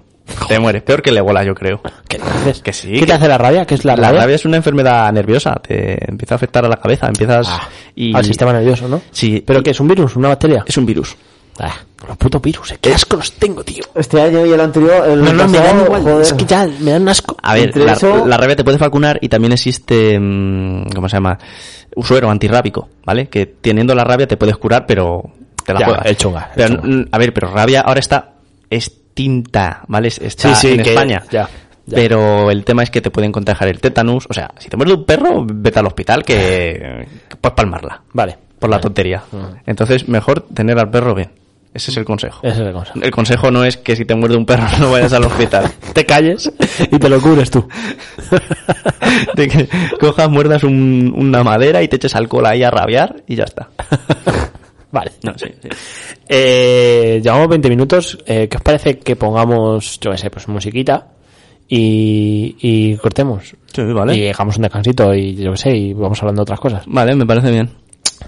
Speaker 2: Te mueres. Peor que el ébola, yo creo.
Speaker 1: ¿Qué?
Speaker 2: Que sí,
Speaker 1: ¿Qué
Speaker 2: que-
Speaker 1: te hace la rabia? ¿Qué es la,
Speaker 2: La
Speaker 1: rabia?
Speaker 2: rabia es una enfermedad nerviosa. Te empieza a afectar a la cabeza. Empiezas.
Speaker 1: Ah,
Speaker 2: y...
Speaker 1: Al sistema nervioso, ¿no?
Speaker 2: Sí.
Speaker 1: ¿Pero
Speaker 2: y-
Speaker 1: qué? ¿Es un virus? ¿Una bacteria?
Speaker 2: Es un virus.
Speaker 1: Ah, los putos virus. eh, ¿Qué asco los tengo, tío?
Speaker 4: Este año y el anterior, el
Speaker 1: No, no, me dan
Speaker 4: pasado,
Speaker 1: igual.
Speaker 4: joder.
Speaker 1: Es que ya me dan asco.
Speaker 2: A ver, la,
Speaker 4: eso-
Speaker 2: la rabia te puedes vacunar y también existe, mm, ¿cómo se llama? Usuero antirrábico, ¿vale? Que teniendo la rabia te puedes curar, pero te la
Speaker 1: Ya,
Speaker 2: juegas.
Speaker 1: el chunga, el
Speaker 2: Pero,
Speaker 1: chunga.
Speaker 2: mm, a ver, pero rabia ahora está extinta, ¿vale? Es- Está
Speaker 1: Sí, sí,
Speaker 2: en
Speaker 1: que-
Speaker 2: España.
Speaker 1: ya, ya.
Speaker 2: Pero el tema es que te pueden contagiar el tétanos. O sea, si te muerde un perro, vete al hospital que, que puedes palmarla.
Speaker 1: Vale.
Speaker 2: Por la
Speaker 1: Vale.
Speaker 2: tontería.
Speaker 1: Ujú.
Speaker 2: Entonces, mejor tener al perro bien. Ese es el consejo.
Speaker 1: Es.
Speaker 2: El consejo no es que si te muerde un perro (laughs) no vayas al hospital.
Speaker 1: Te calles y te lo cubres tú. (laughs)
Speaker 2: de que cojas, muerdas un- una madera y te eches alcohol ahí a rabiar y ya está. (laughs)
Speaker 1: Vale.
Speaker 2: No, sí, sí.
Speaker 1: Eh, llevamos 20 minutos. Eh, ¿Qué os parece que pongamos, yo qué sé, pues musiquita y, y cortemos?
Speaker 2: Sí, vale.
Speaker 1: Y dejamos un descansito y yo qué sé, y vamos hablando de otras cosas.
Speaker 2: Vale, me parece bien.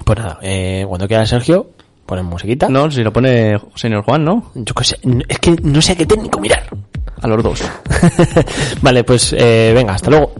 Speaker 1: Pues nada, eh, cuando quiera Sergio, ponen musiquita.
Speaker 2: No, si lo pone señor Juan, ¿no?
Speaker 1: Yo qué sé, es que no sé a qué técnico mirar.
Speaker 2: A los dos. (laughs)
Speaker 1: vale, pues eh, venga, hasta luego.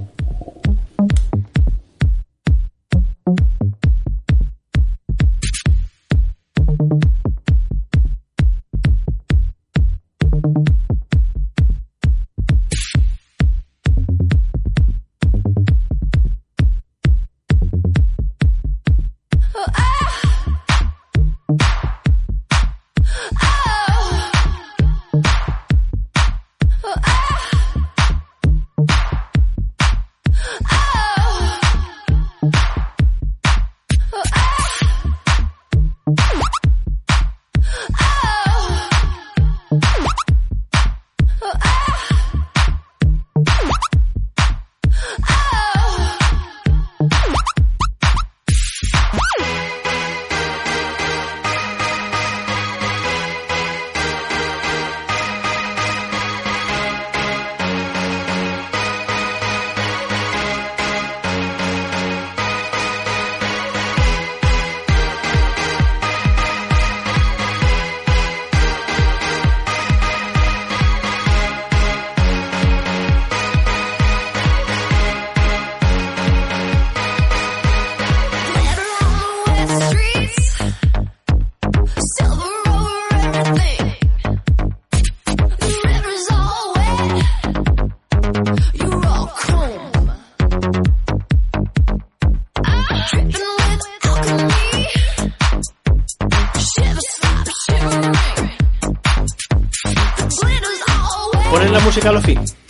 Speaker 1: Ponen la música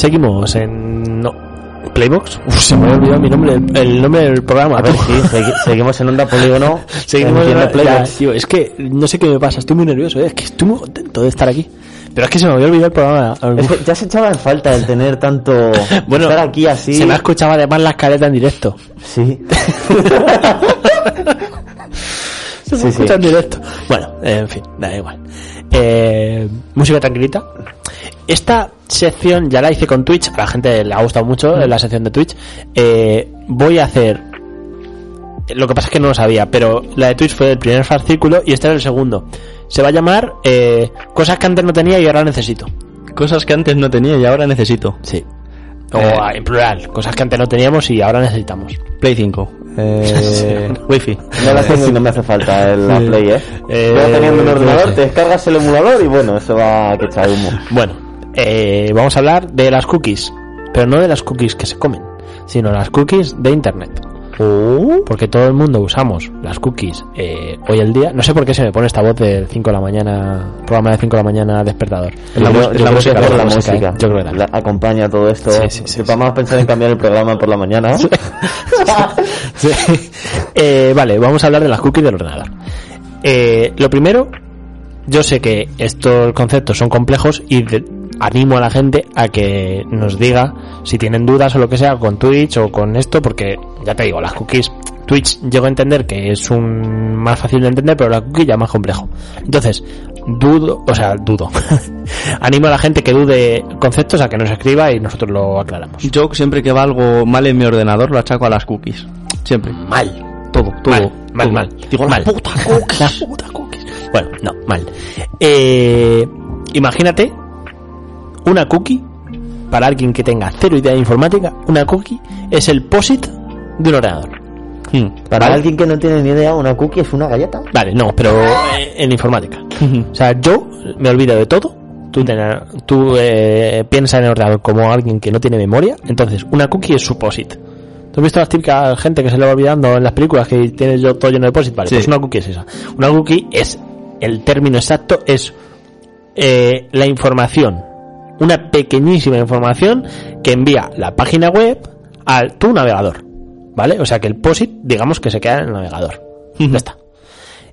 Speaker 1: Seguimos en. No. Playbox. Uf, se me había olvidado mi nombre, el, el nombre del programa.
Speaker 4: A ver, sí, (laughs) segui- seguimos en Onda Polígono.
Speaker 1: Seguimos
Speaker 4: en
Speaker 1: ya,
Speaker 4: Playbox.
Speaker 1: tío, es que no sé qué me pasa, estoy muy nervioso, eh, es que estoy muy contento de estar aquí. Pero es que se me había olvidado el programa.
Speaker 4: Es que ya se echaba en falta el tener tanto... (laughs)
Speaker 1: Bueno,
Speaker 4: estar aquí así.
Speaker 1: Se me ha escuchado además la escaleta en directo.
Speaker 4: Sí. (laughs)
Speaker 1: Se me
Speaker 4: Sí,
Speaker 1: escucha
Speaker 4: sí.
Speaker 1: en directo. Bueno, en fin, da igual. Eh, música tranquilita. Esta sección ya la hice con Twitch, a la gente le ha gustado mucho
Speaker 4: Mm.
Speaker 1: la sección de Twitch. Eh, voy a hacer. Lo que pasa es que no lo sabía, pero la de Twitch fue el primer fascículo y este es el segundo. Se va a llamar eh, Cosas que antes no tenía y ahora necesito.
Speaker 2: Cosas que antes no tenía y ahora necesito.
Speaker 1: Sí. O
Speaker 2: Eh.
Speaker 1: ah, en plural, cosas que antes no teníamos y ahora necesitamos.
Speaker 2: Play 5. Eh, (laughs) Wi-Fi.
Speaker 4: No la tengo y no me hace falta el, la. (laughs) Play, ¿eh?
Speaker 1: Eh,
Speaker 4: teniendo un
Speaker 1: no
Speaker 4: ordenador,
Speaker 1: sé.
Speaker 4: te descargas el emulador y bueno, eso va a que echar humo.
Speaker 1: Bueno, eh, vamos a hablar de las cookies, pero no de las cookies que se comen, sino las cookies de Internet. Porque todo el mundo usamos las cookies eh, hoy el día. No sé por qué se me pone esta voz del 5 de la mañana, programa de 5 de la mañana despertador.
Speaker 4: Yo
Speaker 1: La mus-
Speaker 4: yo
Speaker 1: la música, la. ¿eh? Yo creo que
Speaker 4: La- acompaña todo esto.
Speaker 1: Sí, sí, sí,
Speaker 4: Si vamos a pensar en cambiar el programa por la mañana. (laughs) (laughs)
Speaker 1: Eh, vale, vamos a hablar de las cookies del ordenador. Eh, lo primero, yo sé que estos conceptos son complejos y de- animo a la gente a que nos diga si tienen dudas o lo que sea con Twitch o con esto, porque ya te digo, las cookies, Twitch llego a entender que es un más fácil de entender, pero la cookie ya es más complejo. Entonces, dudo, o sea, dudo. (laughs) animo a la gente que dude conceptos a que nos escriba y nosotros lo aclaramos.
Speaker 2: Yo siempre que va algo mal en mi ordenador lo achaco a las cookies. Siempre.
Speaker 1: Mal.
Speaker 2: Todo, todo.
Speaker 1: Mal, mal,
Speaker 2: todo.
Speaker 1: mal.
Speaker 2: Digo,
Speaker 1: mal.
Speaker 2: la puta (laughs)
Speaker 1: La puta cookies. Bueno, no, mal. Eh, imagínate una cookie, para alguien que tenga cero idea de informática, una cookie es el POSIT de un ordenador.
Speaker 2: Hmm.
Speaker 4: Para alguien que no tiene ni idea, una cookie es una galleta.
Speaker 1: Vale, no, pero eh, en informática. O sea, yo me olvido de todo. Tú, tú eh, piensas en el ordenador como alguien que no tiene memoria. Entonces, una cookie es su POSIT. ¿Tú has visto las típicas gente que se le va olvidando en las películas que tiene yo todo lleno de POSIT? Vale,
Speaker 2: Sí.
Speaker 1: pues una cookie es esa. Una cookie es, el término exacto es eh, la información, una pequeñísima información que envía la página web a tu navegador. ¿Vale? O sea que el POSIT, digamos que se queda en el navegador. Ya está.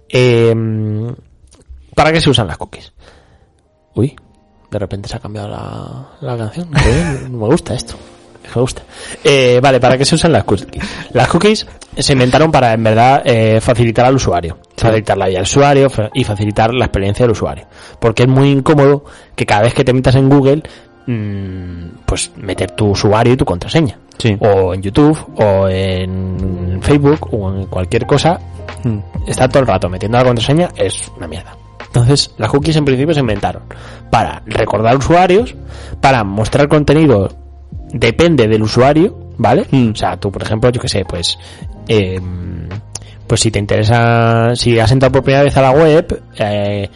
Speaker 1: Eh, ¿Para qué se usan las cookies? Uy, de repente se ha cambiado la, la canción. (laughs) Eh, Me gusta esto. Me gusta. Eh, vale, ¿para qué se usan las cookies? Las cookies se inventaron para, en verdad, eh, facilitar al usuario. Facilitar la vida del usuario y facilitar la experiencia del usuario. Porque es muy incómodo que cada vez que te metas en Google, mm, pues meter tu usuario y tu contraseña.
Speaker 2: Sí.
Speaker 1: O en YouTube, o en Facebook, o en cualquier cosa,
Speaker 2: Hmm.
Speaker 1: estar todo el rato metiendo la contraseña es una mierda. Entonces, las cookies en principio se inventaron para recordar usuarios, para mostrar contenido depende del usuario, ¿vale?
Speaker 2: Mm.
Speaker 1: O sea, tú, por ejemplo, yo que sé, pues, eh, pues si te interesa, si has entrado por primera vez a la web eh,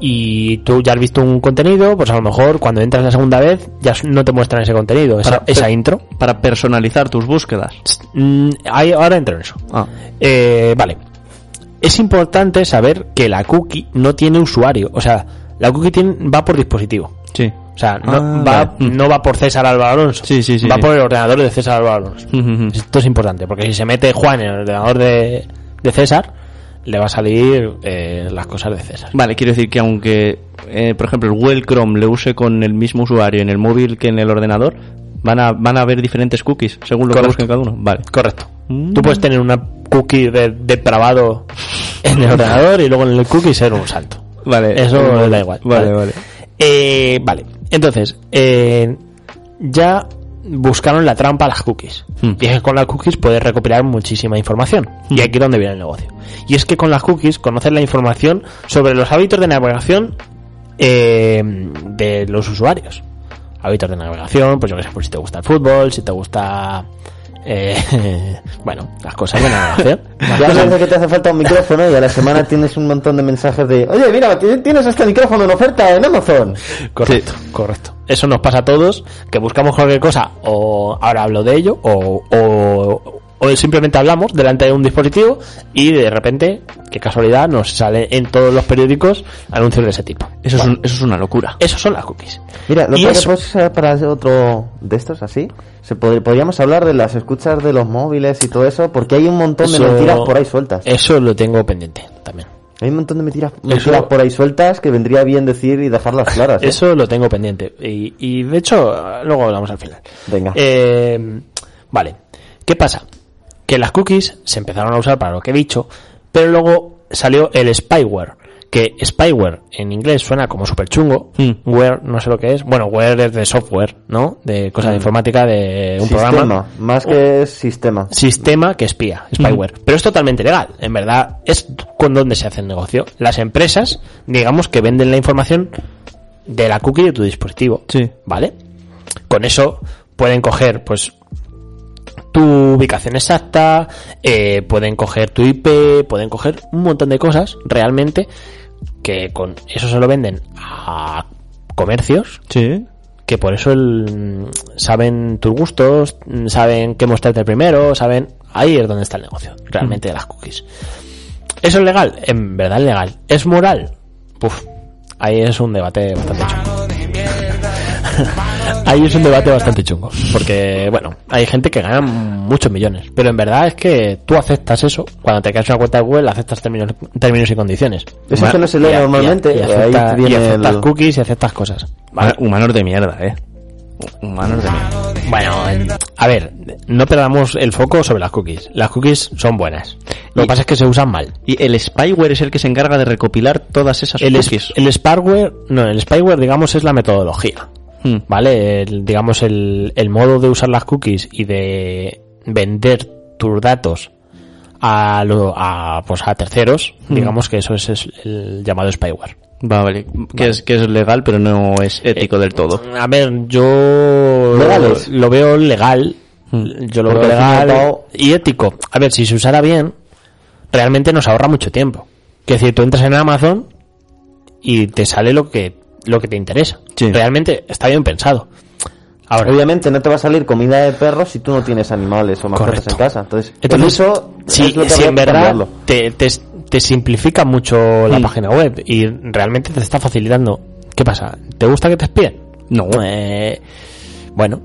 Speaker 1: y tú ya has visto un contenido, pues a lo mejor cuando entras la segunda vez ya no te muestran ese contenido, esa, intro.
Speaker 2: Para personalizar tus búsquedas.
Speaker 1: Mm, ahí- ahora entro en eso.
Speaker 2: Ah.
Speaker 1: Eh, vale. Es importante saber que la cookie no tiene usuario. O sea, la cookie tiene- va por dispositivo.
Speaker 2: Sí.
Speaker 1: O sea, no,
Speaker 2: Ah,
Speaker 1: va,
Speaker 2: vale. Mm.
Speaker 1: no va por César Álvaro Alonso.
Speaker 2: Sí, sí, sí,
Speaker 1: Va por el ordenador de César Álvaro Alonso.
Speaker 2: Ujú.
Speaker 1: Esto es importante, porque si se mete Juan en el ordenador de, de César, le va a salir eh, las cosas de César.
Speaker 2: Vale, quiero decir que aunque, eh, por ejemplo, el Google Chrome le use con el mismo usuario en el móvil que en el ordenador, van a, van a haber diferentes cookies según lo
Speaker 1: Correcto.
Speaker 2: que busquen cada uno. Vale.
Speaker 1: Correcto.
Speaker 2: Mm.
Speaker 1: Tú puedes tener una cookie de depravado en el ordenador y luego en el cookie ser un salto.
Speaker 2: Vale.
Speaker 1: Eso
Speaker 2: Vale,
Speaker 1: da igual.
Speaker 2: Vale, vale.
Speaker 1: Eh, vale. Entonces, eh, ya buscaron la trampa a las cookies.
Speaker 2: Hmm.
Speaker 1: Y es que con las cookies puedes recopilar muchísima información. Y aquí es donde viene el negocio. Y es que con las cookies conoces la información sobre los hábitos de navegación eh, de los usuarios. Hábitos de navegación, pues yo que sé, pues si te gusta el fútbol, si te gusta... eh, (laughs) bueno, las cosas (laughs) de navegación. Las
Speaker 4: Ya sabes que te hace falta un micrófono y a la semana tienes un montón de mensajes de Oye, mira, tienes este micrófono en oferta en Amazon.
Speaker 1: Correcto, correcto. Eso nos pasa a todos, que buscamos cualquier cosa, o ahora hablo de ello, o, o, o simplemente hablamos delante de un dispositivo y de repente, qué casualidad, nos sale en todos los periódicos anuncios de ese tipo.
Speaker 2: Eso, es, un- eso es una locura.
Speaker 1: Esos son las cookies.
Speaker 4: Mira, lo
Speaker 1: Y
Speaker 4: que
Speaker 1: eso-
Speaker 4: para otro de estos así. Se pod- podríamos hablar de las escuchas de los móviles y todo eso, porque hay un montón de
Speaker 1: Eso-
Speaker 4: mentiras por ahí sueltas.
Speaker 1: Eso lo tengo pendiente también.
Speaker 4: Hay un montón de mentiras, mentiras por ahí sueltas que vendría bien decir y dejarlas (laughs) claras. ¿eh?
Speaker 1: Eso lo tengo pendiente. Y, y de hecho, luego hablamos al final.
Speaker 4: Venga.
Speaker 1: Eh, vale. ¿Qué pasa? Que las cookies se empezaron a usar para lo que he dicho, pero luego salió el spyware. Que spyware en inglés suena como súper chungo.
Speaker 2: Hmm.
Speaker 1: Ware, no sé lo que es. Bueno, ware es de software, ¿no? De cosas de informática, de un
Speaker 4: sistema,
Speaker 1: programa.
Speaker 4: más que sistema.
Speaker 1: Sistema que espía, spyware. Pero es totalmente legal. En verdad, es con donde se hace el negocio. Las empresas, digamos que venden la información de la cookie de tu dispositivo.
Speaker 2: Sí.
Speaker 1: ¿Vale? Con eso pueden coger, pues, tu ubicación exacta, eh, pueden coger tu IP, pueden coger un montón de cosas realmente que con eso se lo venden a comercios
Speaker 2: Sí.
Speaker 1: que por eso el- saben tus gustos, mm, saben qué mostrarte primero, saben... Ahí es donde está el negocio, realmente, de las cookies. ¿Eso es legal? En verdad es legal. ¿Es moral? Puf, ahí es un debate bastante chungo. (laughs) ahí es un debate bastante chungo. Porque, bueno, hay gente que gana muchos millones. Pero en verdad es que tú aceptas eso. Cuando te creas una cuenta de Google, aceptas términos, términos y condiciones.
Speaker 4: Eso que no se lee
Speaker 1: Y a-
Speaker 4: normalmente,
Speaker 1: Y,
Speaker 4: ahí
Speaker 1: aceptas, y
Speaker 4: viene
Speaker 1: aceptas
Speaker 4: el-
Speaker 1: cookies y aceptas cosas.
Speaker 2: Vale, humanos de mierda, eh. Humanos de mierda.
Speaker 1: Bueno, en- a ver, no perdamos el foco sobre las cookies. Las cookies son buenas. Lo que pasa es que se usan mal.
Speaker 2: Y el spyware es el que se encarga de recopilar todas esas
Speaker 1: El, es-
Speaker 2: cookies.
Speaker 1: el spyware, no, el spyware, digamos, es la metodología.
Speaker 2: Hmm.
Speaker 1: ¿Vale? El- digamos, el, el modo de usar las cookies y de vender tus datos a, lo- a, pues a terceros, digamos que eso es, es el llamado spyware.
Speaker 2: Va, vale. Que, Es, que es legal, pero no es ético del todo.
Speaker 1: A ver, yo lo, lo veo legal,
Speaker 2: Hmm.
Speaker 1: yo lo
Speaker 4: Porque
Speaker 1: veo legal y ético. A ver, si se usara bien, realmente nos ahorra mucho tiempo. Que decir, tú entras en Amazon y te sale lo que lo que te interesa.
Speaker 2: Sí.
Speaker 1: Realmente está bien pensado. Ahora,
Speaker 4: Obviamente no te va a salir comida de perros si tú no tienes animales o mascotas en casa. Entonces,
Speaker 1: Entonces,
Speaker 4: eso es lo que
Speaker 1: si en verdad te, te simplifica mucho la
Speaker 2: Mm.
Speaker 1: página web y realmente te está facilitando. ¿Qué pasa? ¿Te gusta que te espíen?
Speaker 2: No.
Speaker 1: Eh, bueno.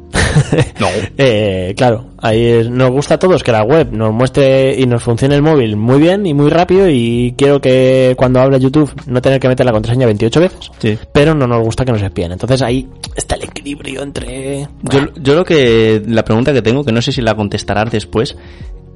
Speaker 1: (laughs)
Speaker 2: No.
Speaker 1: Eh, claro, ahí es- nos gusta a todos que la web nos muestre y nos funcione el móvil muy bien y muy rápido y quiero que cuando hable YouTube no tener que meter la contraseña 28 veces.
Speaker 2: Sí.
Speaker 1: Pero no nos gusta que nos espíen. Entonces ahí está el equilibrio entre...
Speaker 2: Yo, yo lo que. La pregunta que tengo, que no sé si la contestarás después.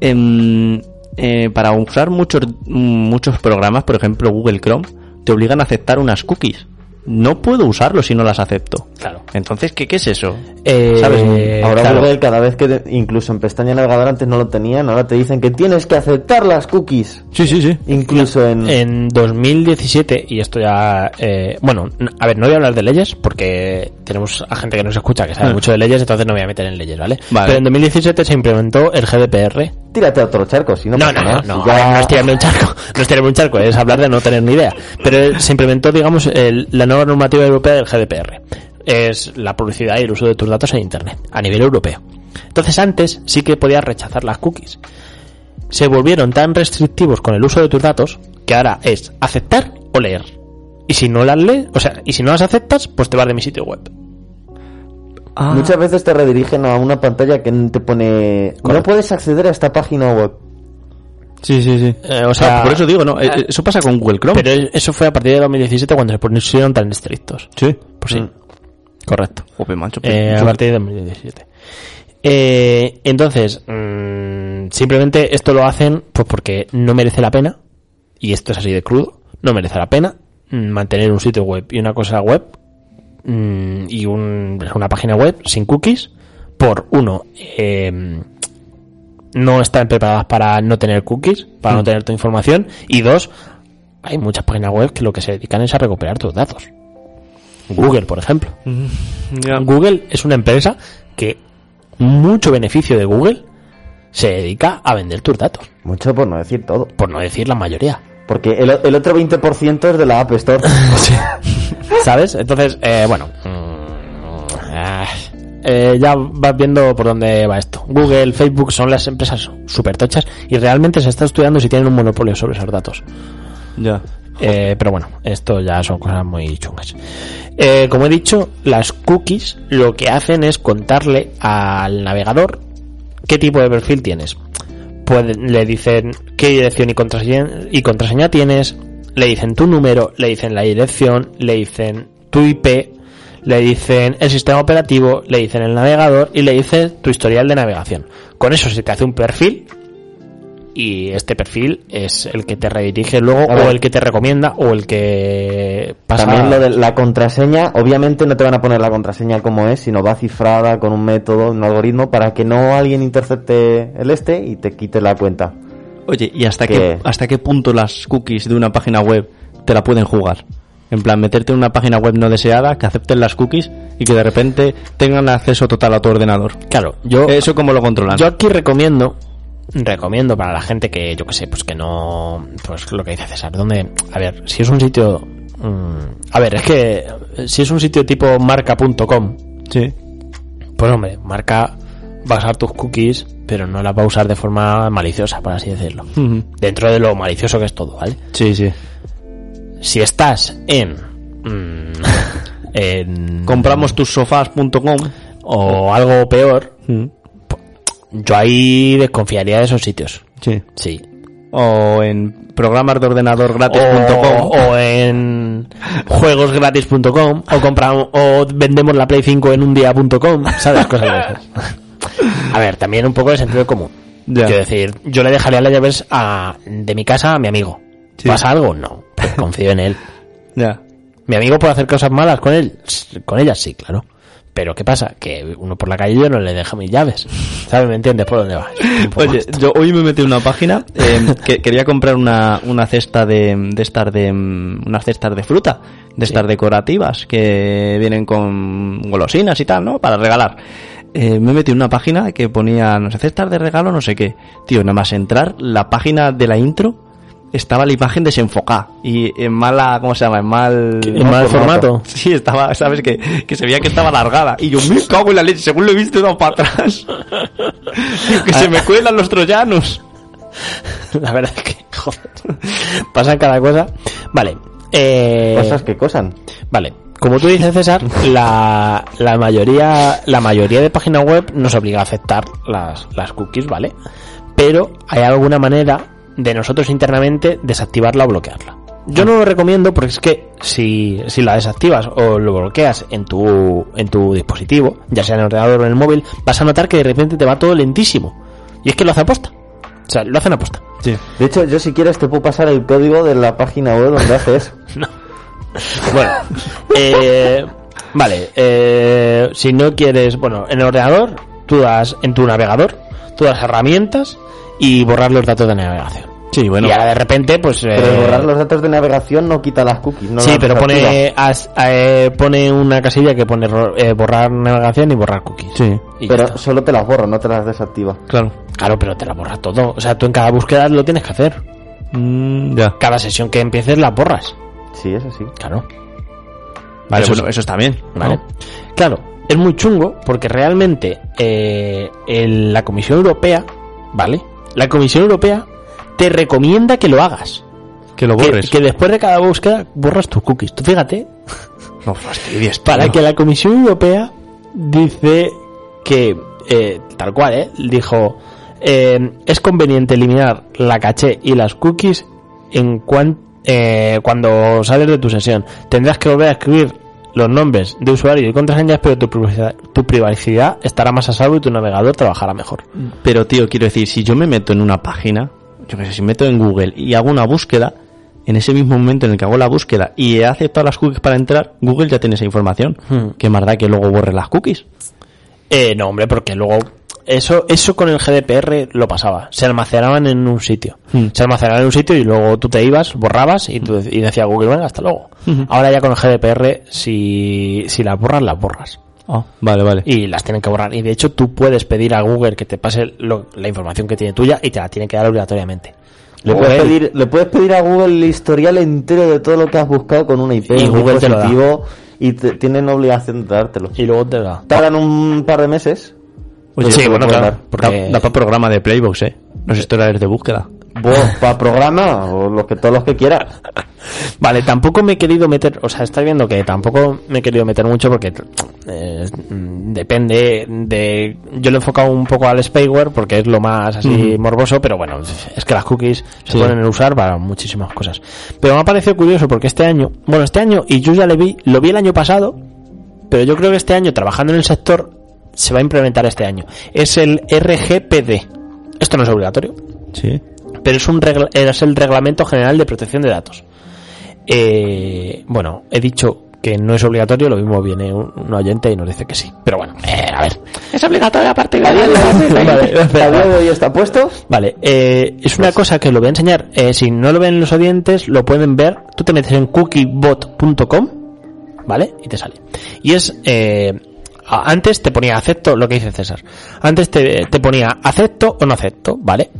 Speaker 2: em, eh, para usar muchos, muchos programas, por ejemplo Google Chrome, te obligan a aceptar unas cookies. No puedo usarlo si no las acepto.
Speaker 1: Claro.
Speaker 2: Entonces, ¿qué, qué es eso?
Speaker 1: Eh,
Speaker 2: ¿Sabes?
Speaker 4: Ahora
Speaker 1: claro.
Speaker 4: Google cada vez que te- incluso en pestaña navegador antes no lo tenían, ahora te dicen que tienes que aceptar las cookies.
Speaker 2: Sí, sí, sí.
Speaker 4: Incluso en...
Speaker 1: En 2017, y esto ya, eh, bueno, a ver, no voy a hablar de leyes porque tenemos a gente que nos escucha que sabe
Speaker 2: Ah.
Speaker 1: mucho de leyes, entonces no voy a meter en leyes, ¿vale?
Speaker 2: Vale.
Speaker 1: Pero en 2017 se implementó el GDPR.
Speaker 4: Tírate a otro charco, si no
Speaker 1: No, no, no, no,
Speaker 4: Si ya-
Speaker 1: no es tirarme un charco, no es tirarme un charco, es hablar de no tener ni idea. Pero se implementó, digamos, el- la nueva normativa europea del GDPR. Es la publicidad y el uso de tus datos en Internet, a nivel europeo. Entonces antes sí que podías rechazar las cookies. Se volvieron tan restrictivos con el uso de tus datos que ahora es aceptar o leer. Y si no las lees, o sea, y si no las aceptas, pues te vas de mi sitio web.
Speaker 2: Ah,
Speaker 4: Muchas veces te redirigen a una pantalla que te pone... No puedes acceder a esta página web.
Speaker 2: Sí, sí, sí.
Speaker 1: Eh, o
Speaker 2: O
Speaker 1: sea,
Speaker 2: sea, por eso digo, no, eh, eso pasa con Google Chrome.
Speaker 1: Pero eso fue a partir de 2017 cuando se pusieron tan estrictos.
Speaker 2: sí.
Speaker 1: Pues sí.
Speaker 4: Mm.
Speaker 1: Correcto. Eh, a partir de 2017. Eh, entonces, mm, simplemente esto lo hacen pues porque no merece la pena, y esto es así de crudo, no merece la pena mm, mantener un sitio web y una cosa web mm, y un- una página web sin cookies por uno, eh, no están preparadas para no tener cookies, para no tener tu información, y dos, hay muchas páginas web que lo que se dedican es a recuperar tus datos. Google, por ejemplo. Google es una empresa que mucho beneficio de Google se dedica a vender tus datos,
Speaker 4: Mucho por no decir todo.
Speaker 1: por no decir la mayoría.
Speaker 4: Porque el, el otro 20% es de la App Store. (laughs)
Speaker 1: ¿Sabes? Entonces, eh, bueno. Eh, ya vas viendo por dónde va esto. Google, Facebook son las empresas súper tochas y realmente se está estudiando si tienen un monopolio sobre esos datos.
Speaker 2: Ya.
Speaker 1: Eh, pero bueno, esto ya son cosas muy chungas. Eh, como he dicho, las cookies lo que hacen es contarle al navegador qué tipo de perfil tienes. Pueden- le dicen qué dirección y contraseña, y contraseña tienes, le dicen tu número, le dicen la dirección, le dicen tu IP, le dicen el sistema operativo, le dicen el navegador y le dicen tu historial de navegación. Con eso se te hace un perfil y este perfil es el que te redirige luego o el que te recomienda o el que pasa
Speaker 4: También lo de la contraseña, obviamente no te van a poner la contraseña como es, sino va cifrada con un método, un algoritmo, para que no alguien intercepte el este y te quite la cuenta.
Speaker 2: Oye, ¿y hasta
Speaker 4: ¿Qué?
Speaker 2: qué, hasta qué punto las cookies de una página web te la pueden jugar? En plan, meterte en una página web no deseada, que acepten las cookies y que de repente tengan acceso total a tu ordenador.
Speaker 1: Claro, yo
Speaker 2: ¿Eso cómo lo controlan?
Speaker 1: Yo aquí recomiendo, recomiendo para la gente que, yo que sé, pues que no, pues lo que dice César, donde, a ver, si es un sitio, mm, a ver, es que si es un sitio tipo marca.com,
Speaker 2: Sí.
Speaker 1: pues hombre, marca va a usar tus cookies, pero no las va a usar de forma maliciosa, por así decirlo. Dentro de lo malicioso que es todo, ¿vale?
Speaker 2: Sí, sí.
Speaker 1: Si estás en, mm, (laughs) en
Speaker 2: Compramos-tus-sofás.com.
Speaker 1: o algo peor,
Speaker 2: Mm.
Speaker 1: yo ahí desconfiaría de esos sitios.
Speaker 2: Sí.
Speaker 1: Sí,
Speaker 2: O en programas de ordenador
Speaker 1: o,
Speaker 2: gratis.com.
Speaker 1: o en juegosgratis.com o compramos o vendemos la Play 5 en un día.com, ¿sabes? Cosas de esas. (laughs) A ver, también un poco de sentido común.
Speaker 2: Ya.
Speaker 1: Quiero decir, yo le dejaría las llaves a, de mi casa a mi amigo.
Speaker 2: Sí.
Speaker 1: ¿Pasa algo? No. Pues (laughs) confío en él.
Speaker 2: Ya.
Speaker 1: ¿Mi amigo puede hacer cosas malas con él? Con ellas sí, claro. Pero ¿qué pasa? Que uno por la calle yo no le deja mis llaves. ¿Sabes? ¿Me entiendes por dónde va? Un poco
Speaker 2: Oye, yo hoy me metí en una página eh, (laughs) que quería comprar una, una cesta de, de estas de mm, unas cestas de fruta, de estas decorativas que vienen con golosinas y tal, ¿no? Para regalar. Eh, me metí en una página que ponía, no sé, cestas de regalo, no sé qué. Tío, nada más entrar, la página de la intro estaba la imagen desenfocada y en mala, ¿cómo se llama? En mal...
Speaker 1: ¿En mal formato? (laughs)
Speaker 2: Sí, estaba, ¿sabes? Que, que se veía que estaba alargada. Y yo me cago en la leche, según lo he visto, he dado para atrás. (laughs) Que se me cuelan los troyanos. (laughs)
Speaker 1: La verdad es que, joder, pasa cada cosa. Vale, eh,
Speaker 4: Cosas que cosan.
Speaker 1: vale. Como tú dices, César, la, la mayoría, la mayoría de páginas web nos obliga a aceptar las, las cookies, ¿vale? Pero hay alguna manera de nosotros internamente desactivarla o bloquearla. Yo no lo recomiendo porque es que si, si la desactivas o lo bloqueas en tu, en tu dispositivo, ya sea en el ordenador o en el móvil, vas a notar que de repente te va todo lentísimo. Y es que lo hace aposta. O sea, lo hacen aposta.
Speaker 2: Sí.
Speaker 4: De hecho, yo si quieres te puedo pasar el código de la página web donde hace eso. (laughs)
Speaker 1: Bueno, eh, vale, eh, si no quieres, bueno, en el ordenador, tú das, en tu navegador, tú das herramientas y borrar los datos de navegación.
Speaker 2: Sí, bueno.
Speaker 1: y ahora de repente, pues...
Speaker 4: Pero
Speaker 1: eh,
Speaker 4: borrar los datos de navegación no quita las cookies. No
Speaker 1: sí,
Speaker 4: las
Speaker 1: pero pone, as- eh, pone una casilla que pone ro- eh, borrar navegación y borrar cookies.
Speaker 2: Sí,
Speaker 1: Y
Speaker 4: Pero solo te las borra, no te las desactiva.
Speaker 2: claro.
Speaker 1: Claro, pero te la borra todo. O sea, tú en cada búsqueda lo tienes que hacer.
Speaker 2: Mm, ya.
Speaker 1: Cada sesión que empieces la borras.
Speaker 4: Sí, eso sí.
Speaker 1: Claro.
Speaker 2: Vale,
Speaker 1: Eso
Speaker 2: bueno, eso está bien.
Speaker 1: ¿Vale?
Speaker 2: ¿no?
Speaker 1: Claro, es muy chungo porque realmente eh, el- la Comisión Europea, ¿vale? La Comisión Europea te recomienda que lo hagas.
Speaker 2: Que lo
Speaker 1: Que,
Speaker 2: borres.
Speaker 1: que después de cada búsqueda borras tus cookies. Tú fíjate, (laughs)
Speaker 2: No fastidies,
Speaker 1: para que la Comisión Europea dice que, eh, tal cual, ¿eh? Dijo, eh, es conveniente eliminar la caché y las cookies en cuan- eh, cuando sales de tu sesión. Tendrás que volver a escribir los nombres de usuario y contraseñas, pero tu privacidad, tu privacidad estará más a salvo y tu navegador trabajará mejor.
Speaker 2: Pero, tío, quiero decir, si yo me meto en una página, yo qué sé, si me meto en Google y hago una búsqueda, en ese mismo momento en el que hago la búsqueda y he aceptado las cookies para entrar, Google ya tiene esa información.
Speaker 1: Hmm.
Speaker 2: ¿Qué más da que luego borre las cookies?
Speaker 1: Eh, no, hombre, porque luego eso eso con el GDPR lo pasaba. Se almacenaban en un sitio.
Speaker 2: Hmm.
Speaker 1: Se almacenaban en un sitio y luego tú te ibas, borrabas y, tú- y decía Google, venga, hasta luego. Ahora ya con el GDPR, si, si las borras, las borras.
Speaker 2: Ah, vale, vale.
Speaker 1: Y las tienen que borrar. Y de hecho tú puedes pedir a Google que te pase lo- la información que tiene tuya y te la tienen que dar obligatoriamente.
Speaker 4: Le puedes, pedir, le puedes pedir a Google el historial entero de todo lo que has buscado con una IP,
Speaker 1: Y
Speaker 4: un
Speaker 1: Google te lo da.
Speaker 4: y te- tienen obligación de dártelo.
Speaker 1: Y luego te da.
Speaker 4: Tardan un par de meses.
Speaker 2: Oye,
Speaker 1: sí, bueno, claro, porque-
Speaker 2: Da, para programa de Playbox, ¿eh? Los historiales de búsqueda.
Speaker 4: Para programa o los que, todos los que quieras.
Speaker 1: Vale, tampoco me he querido meter, o sea, estáis viendo que tampoco me he querido meter mucho porque eh, depende de... Yo lo he enfocado un poco al spyware porque es lo más así morboso, pero bueno, es que las cookies se
Speaker 2: Sí.
Speaker 1: pueden usar para muchísimas cosas. Pero me ha parecido curioso porque este año, bueno, este año, y yo ya le vi, lo vi el año pasado, pero yo creo que este año, trabajando en el sector, se va a implementar este año. Es el RGPD. Esto no es obligatorio,
Speaker 2: Sí.
Speaker 1: Pero es un regla- es el reglamento general de protección de datos. Eh, bueno, he dicho que no es obligatorio, lo mismo viene un, un oyente y nos dice que sí. Pero bueno, eh, a ver. Es obligatorio a partir de Vale, espera,
Speaker 4: ¿A día de hoy está puesto?
Speaker 1: Vale, eh, es una cosa que lo voy a enseñar. eh, si no lo ven los oyentes, lo pueden ver. Tú te metes en cookiebot.com, ¿vale? Y te sale. Y es, eh, antes te ponía acepto, lo que dice César. Antes te, te ponía acepto o no acepto, ¿vale?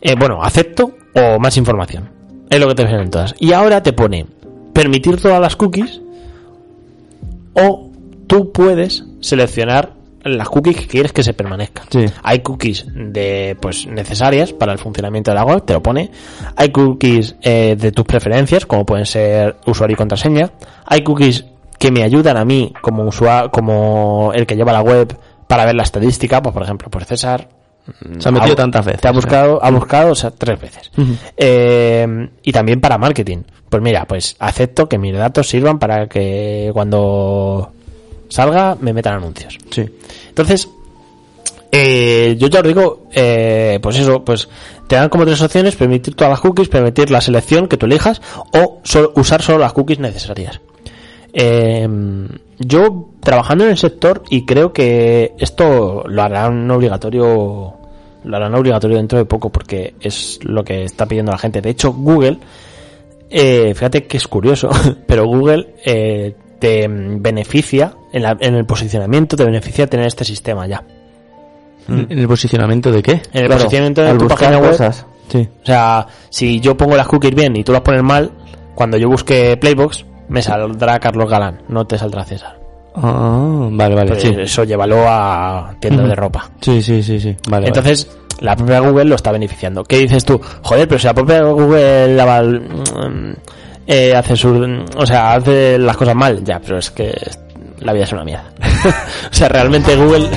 Speaker 1: Eh, bueno, acepto o más información. Es lo que te vienen todas. Y ahora te pone permitir todas las cookies o tú puedes seleccionar las cookies que quieres que se permanezcan.
Speaker 2: Sí.
Speaker 1: Hay cookies de pues necesarias para el funcionamiento de la web, te lo pone. Hay cookies eh, de tus preferencias, como pueden ser usuario y contraseña. Hay cookies que me ayudan a mí como usuario, como el que lleva la web para ver la estadística, pues por ejemplo, por César.
Speaker 2: Se ha metido
Speaker 1: ha-
Speaker 2: tantas veces.
Speaker 1: Te ha buscado, ha buscado o sea, tres veces. Eh, y también para marketing. Pues mira, pues acepto que mis datos sirvan para que cuando salga me metan anuncios.
Speaker 2: Sí.
Speaker 1: Entonces, eh, yo ya os digo, eh, pues eso, pues te dan como tres opciones, permitir todas las cookies, permitir la selección que tú elijas o sol- usar solo las cookies necesarias. Eh, yo trabajando en el sector y creo que esto lo harán obligatorio, lo harán obligatorio dentro de poco porque es lo que está pidiendo la gente. De hecho, Google, eh, fíjate que es curioso, (laughs) pero Google eh, te beneficia en, la- en el posicionamiento, te beneficia tener este sistema ya.
Speaker 2: ¿En el posicionamiento de qué?
Speaker 1: En el
Speaker 4: Claro,
Speaker 1: posicionamiento de tu página web,
Speaker 4: cosas.
Speaker 2: Sí.
Speaker 1: o sea, si yo pongo las cookies bien y tú las pones mal, cuando yo busque Playbox, me saldrá Carlos Galán, no te saldrá César.
Speaker 2: Ah, vale, vale.
Speaker 1: Pues
Speaker 2: sí.
Speaker 1: Eso llévalo a tiendas de ropa.
Speaker 2: Sí, sí, sí, sí. Vale.
Speaker 1: Entonces, la propia Google lo está beneficiando. ¿Qué dices tú? Joder, pero si la propia Google la va- mm, eh, hace su, o sea, hace las cosas mal, ya, pero es que la vida es una mierda. (laughs) o sea, realmente Google,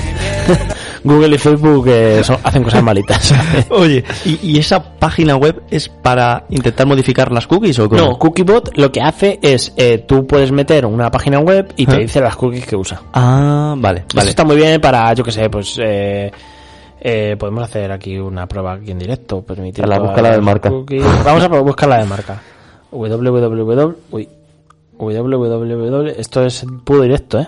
Speaker 1: (laughs) Google y Facebook eh, (laughs) son- hacen cosas malitas. (laughs)
Speaker 2: Oye, ¿y, y esa página web es para intentar modificar las cookies o cómo?
Speaker 1: No, Cookiebot lo que hace es, eh, tú puedes meter una página web y te
Speaker 2: Ah.
Speaker 1: dice las cookies que usa.
Speaker 2: Ah, vale, vale.
Speaker 1: está muy bien para, yo que sé, pues, eh, eh, podemos hacer aquí una prueba aquí en directo, permitir
Speaker 4: la búsqueda de marca.
Speaker 1: cookies. Vamos a buscar la de marca. www, uy, www, esto es puro directo, eh,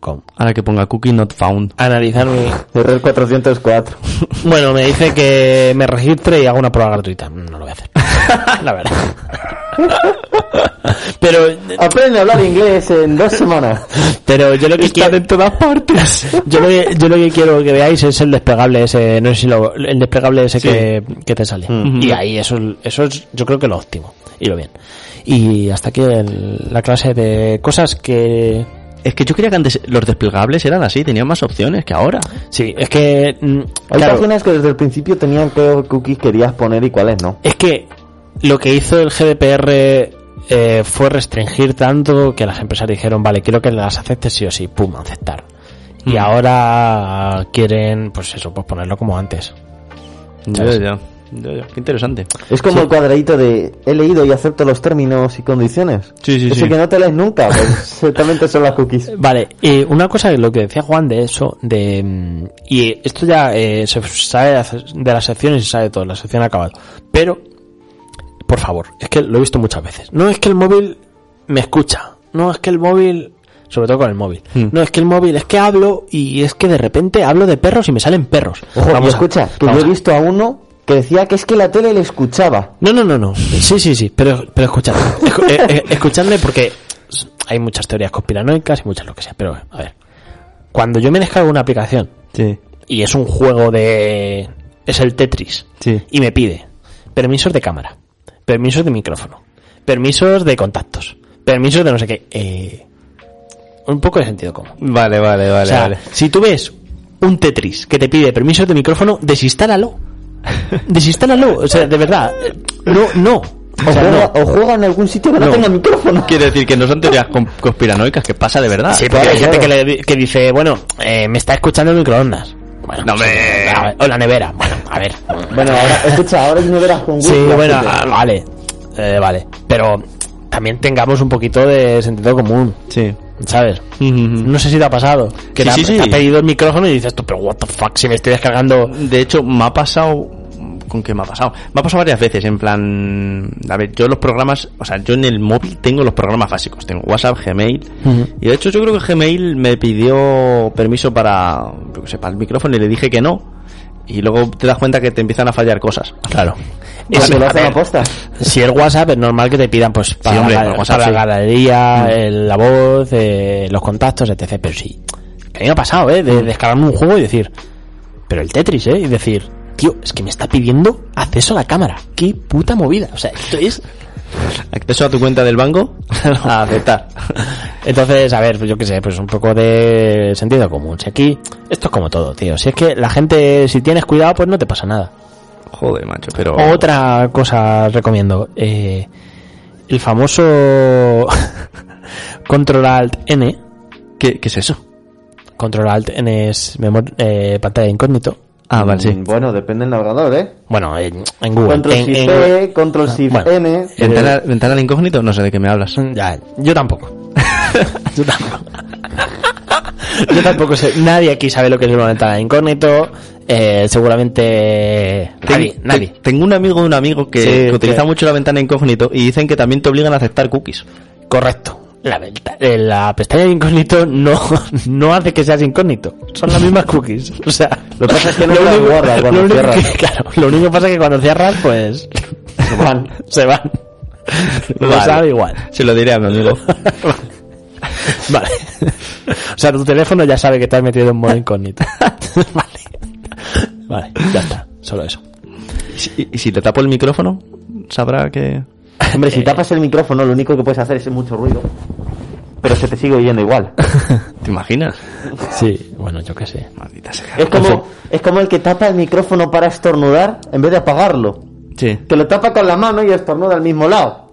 Speaker 1: marca.com.
Speaker 2: Ahora que ponga cookie not found.
Speaker 1: Analizar mi...
Speaker 4: Error 404.
Speaker 1: Bueno, me dice que me registre y haga una prueba gratuita. No lo voy a hacer. (laughs) La verdad. Pero
Speaker 4: Aprende a hablar inglés en dos semanas.
Speaker 1: Pero yo lo que quiero
Speaker 2: en todas partes. (laughs)
Speaker 1: yo lo, que, yo lo que quiero que veáis es el desplegable ese, no sé si lo, el desplegable ese que, que te sale. Y ahí eso, eso es yo creo que lo óptimo y lo bien. Y hasta aquí el- la clase de cosas que
Speaker 2: Es que yo creía que antes los desplegables eran así, tenían más opciones que ahora.
Speaker 1: sí, es que mm,
Speaker 4: Hay
Speaker 1: claro,
Speaker 4: páginas que desde el principio tenían qué cookies querías poner y cuáles no.
Speaker 1: es que lo que hizo el GDPR eh, fue restringir tanto que las empresas dijeron, vale, quiero que las aceptes sí o sí, pum, aceptar. Y ahora quieren, pues eso, pues ponerlo como antes.
Speaker 2: Ya,
Speaker 1: ¿Sabes?
Speaker 2: ya, ya, ya. Qué interesante.
Speaker 4: Es como el cuadradito de he leído y acepto los términos y condiciones.
Speaker 2: Sí, sí,
Speaker 4: Ese
Speaker 2: sí.
Speaker 4: que no te lees nunca, pues (laughs) exactamente son las cookies.
Speaker 1: Vale, eh, una cosa que lo que decía Juan de eso, de mm, y esto ya eh, se sabe de las secciones y se sabe de todo, la sección ha acabado. Pero, por favor, es que lo he visto muchas veces. No es que el móvil me escucha, no es que el móvil Sobre todo con el móvil.
Speaker 2: Hmm.
Speaker 1: No, es que el móvil, es que hablo y es que de repente hablo de perros y me salen perros.
Speaker 4: Ojo,
Speaker 1: Vamos a-
Speaker 4: escucha, que
Speaker 1: vamos
Speaker 4: yo he visto a uno que decía que es que la tele le escuchaba.
Speaker 1: No, no, no, no. Sí, sí, sí. Pero, pero escuchadme. Escu- eh, eh, (laughs) escuchadme porque hay muchas teorías conspiranoicas y muchas lo que sea. Pero, a ver. Cuando yo me descargo una aplicación
Speaker 2: Sí.
Speaker 1: y es un juego de... Es el Tetris.
Speaker 2: Sí.
Speaker 1: Y me pide permisos de cámara, permisos de micrófono, permisos de contactos, permisos de no sé qué. Eh, un poco de sentido común.
Speaker 2: Vale, vale, vale,
Speaker 1: o sea,
Speaker 2: vale.
Speaker 1: si tú ves un Tetris que te pide permisos de micrófono, desinstálalo. Desinstálalo. O sea, de verdad. No, no.
Speaker 4: O,
Speaker 1: O sea,
Speaker 4: juega,
Speaker 1: no.
Speaker 4: o juega en algún sitio que no,
Speaker 2: No.
Speaker 4: tenga micrófono.
Speaker 2: Quiere decir que no son teorías con- conspiranoicas, que pasa de verdad.
Speaker 1: Sí, porque
Speaker 4: Claro,
Speaker 1: hay gente
Speaker 4: claro.
Speaker 1: que, le que dice, bueno, eh, me está escuchando el microondas. Bueno,
Speaker 2: No,
Speaker 1: sí, ver, o la nevera. Bueno, a ver.
Speaker 4: Bueno, ahora, escucha, ahora no verás con
Speaker 1: Sí,
Speaker 4: wifi,
Speaker 1: bueno, ah, vale. Eh, vale. Pero también tengamos un poquito de sentido común,
Speaker 2: Sí.
Speaker 1: ¿Sabes?
Speaker 2: Ujú.
Speaker 1: No sé si te ha pasado. Que
Speaker 2: Sí,
Speaker 1: te, ha,
Speaker 2: sí, sí.
Speaker 1: te ha pedido el micrófono y dices tú, pero what the fuck, si me estoy descargando.
Speaker 2: De hecho, me ha pasado. ¿Con qué me ha pasado? Me ha pasado varias veces, en plan. A ver, yo los programas. O sea, yo en el móvil tengo los programas básicos. Tengo WhatsApp, Gmail. Y de hecho, yo creo que Gmail me pidió permiso para. Yo qué sé, para el micrófono y le dije que no. Y luego te das cuenta que te empiezan a fallar cosas.
Speaker 1: Claro.
Speaker 4: Que lo
Speaker 1: a
Speaker 4: hacen
Speaker 1: ver,
Speaker 4: aposta.
Speaker 1: si es WhatsApp, es normal que te pidan, pues, para,
Speaker 2: hombre,
Speaker 1: la,
Speaker 2: por WhatsApp,
Speaker 1: para la
Speaker 2: sí. Mm.
Speaker 1: galería, el- la voz, eh, los contactos, etc. Pero sí. Que a mí me ha pasado, ¿eh?
Speaker 2: Mm.
Speaker 1: De descargarme un juego y decir, pero el Tetris, ¿eh? Y decir, tío, es que me está pidiendo acceso a la cámara. Qué puta movida. O sea, esto es.
Speaker 2: Acceso a tu cuenta del banco. (laughs) a aceptar. (laughs)
Speaker 1: Entonces, a ver, pues yo qué sé, pues un poco de sentido común. Si aquí, esto es como todo, tío. Si es que la gente, si tienes cuidado, pues no te pasa nada.
Speaker 2: Joder, macho, pero.
Speaker 1: Otra cosa recomiendo. eh, el famoso (laughs) Control Alt N.
Speaker 2: ¿Qué, qué es eso?
Speaker 1: Control Alt N es memor- eh, pantalla de incógnito.
Speaker 2: Ah, vale, sí.
Speaker 4: Mm, Bueno, depende del navegador, ¿eh?
Speaker 1: Bueno, en, en Google.
Speaker 4: Control
Speaker 1: En-
Speaker 4: Shift
Speaker 1: en-
Speaker 4: P, Control Shift
Speaker 1: bueno,
Speaker 4: N.
Speaker 2: ¿Ventana, ¿Ventana al incógnito? No sé de qué me hablas.
Speaker 1: Ya, yo tampoco. (laughs) yo tampoco. (laughs) yo tampoco sé. Nadie aquí sabe lo que es una ventana de incógnito. Eh, seguramente nadie.
Speaker 2: Ten-
Speaker 1: nadie.
Speaker 2: te- Tengo un amigo de un amigo que,
Speaker 1: Sí,
Speaker 2: que utiliza
Speaker 1: que-
Speaker 2: mucho la ventana incógnito y dicen que también te obligan a aceptar cookies.
Speaker 1: Correcto. La, venta- eh, la pestaña de incógnito no, (laughs) no hace que seas incógnito. Son las mismas cookies. O sea,
Speaker 4: Lo que pasa es que no las
Speaker 1: único-
Speaker 4: guarda cuando
Speaker 1: lo único
Speaker 4: cierras.
Speaker 1: que- claro, lo único que pasa es que cuando cierras, pues. Se van. Se van. Lo
Speaker 2: Vale.
Speaker 1: sabe igual.
Speaker 2: Se lo diré a mi amigo. (laughs)
Speaker 1: Vale. O sea, tu teléfono ya sabe que te has metido en modo (laughs) incógnito. vale. Vale, ya está. Solo eso.
Speaker 2: ¿Y si, y si le tapo el micrófono? ¿Sabrá que...?
Speaker 4: Hombre, si tapas el micrófono, lo único que puedes hacer es mucho ruido. Pero se te sigue oyendo igual. (laughs)
Speaker 2: ¿Te imaginas?
Speaker 1: Sí, bueno, yo qué sé.
Speaker 2: Maldita sea.
Speaker 4: Es como, es como el que tapa el micrófono para estornudar en vez de apagarlo.
Speaker 2: Sí,
Speaker 4: Que lo tapa con la mano y estornuda al mismo lado.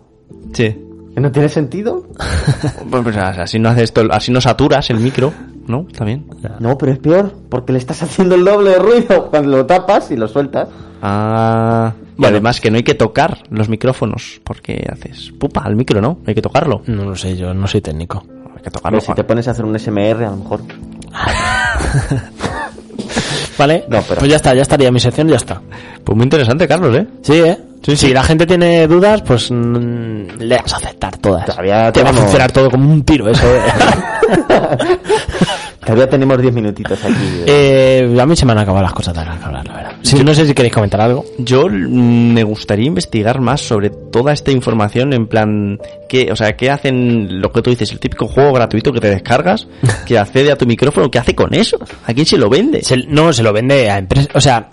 Speaker 2: sí.
Speaker 4: ¿Que ¿No tiene sentido? (laughs)
Speaker 2: Pues, pues, así no haces esto, así no saturas el micro, ¿no? También.
Speaker 4: No, pero es peor, porque le estás haciendo el doble de ruido (laughs) cuando lo tapas y lo sueltas.
Speaker 2: Ah, y además que no hay que tocar los micrófonos, porque haces pupa al micro, ¿no? Hay que tocarlo.
Speaker 1: No lo sé, yo no soy técnico.
Speaker 2: Hay que tocarlo.
Speaker 4: Pero si te pones a hacer un SMR, a lo mejor. (laughs)
Speaker 1: Vale,
Speaker 4: No, pero-
Speaker 1: pues ya está, ya estaría mi sección, ya está.
Speaker 2: Pues muy interesante, Carlos, ¿eh?
Speaker 1: Sí, ¿eh? Si la gente tiene dudas, pues mm, le vas a aceptar todas.
Speaker 4: Todavía
Speaker 1: Te va a
Speaker 4: tenemos-
Speaker 1: funcionar todo como un tiro, eso. ¿eh? (laughs)
Speaker 4: Todavía tenemos 10 minutitos aquí.
Speaker 1: Eh, a mí se me han acabado las cosas de las que hablar, la verdad. Sí, no sé si queréis comentar algo.
Speaker 2: Yo mm, me gustaría investigar más sobre toda esta información en plan qué, o sea, qué hacen lo que tú dices, el típico juego gratuito que te descargas, (laughs) que accede a tu micrófono, ¿qué hace con eso? ¿A quién se lo vende?
Speaker 1: Se- no, se lo vende a empresas. O sea,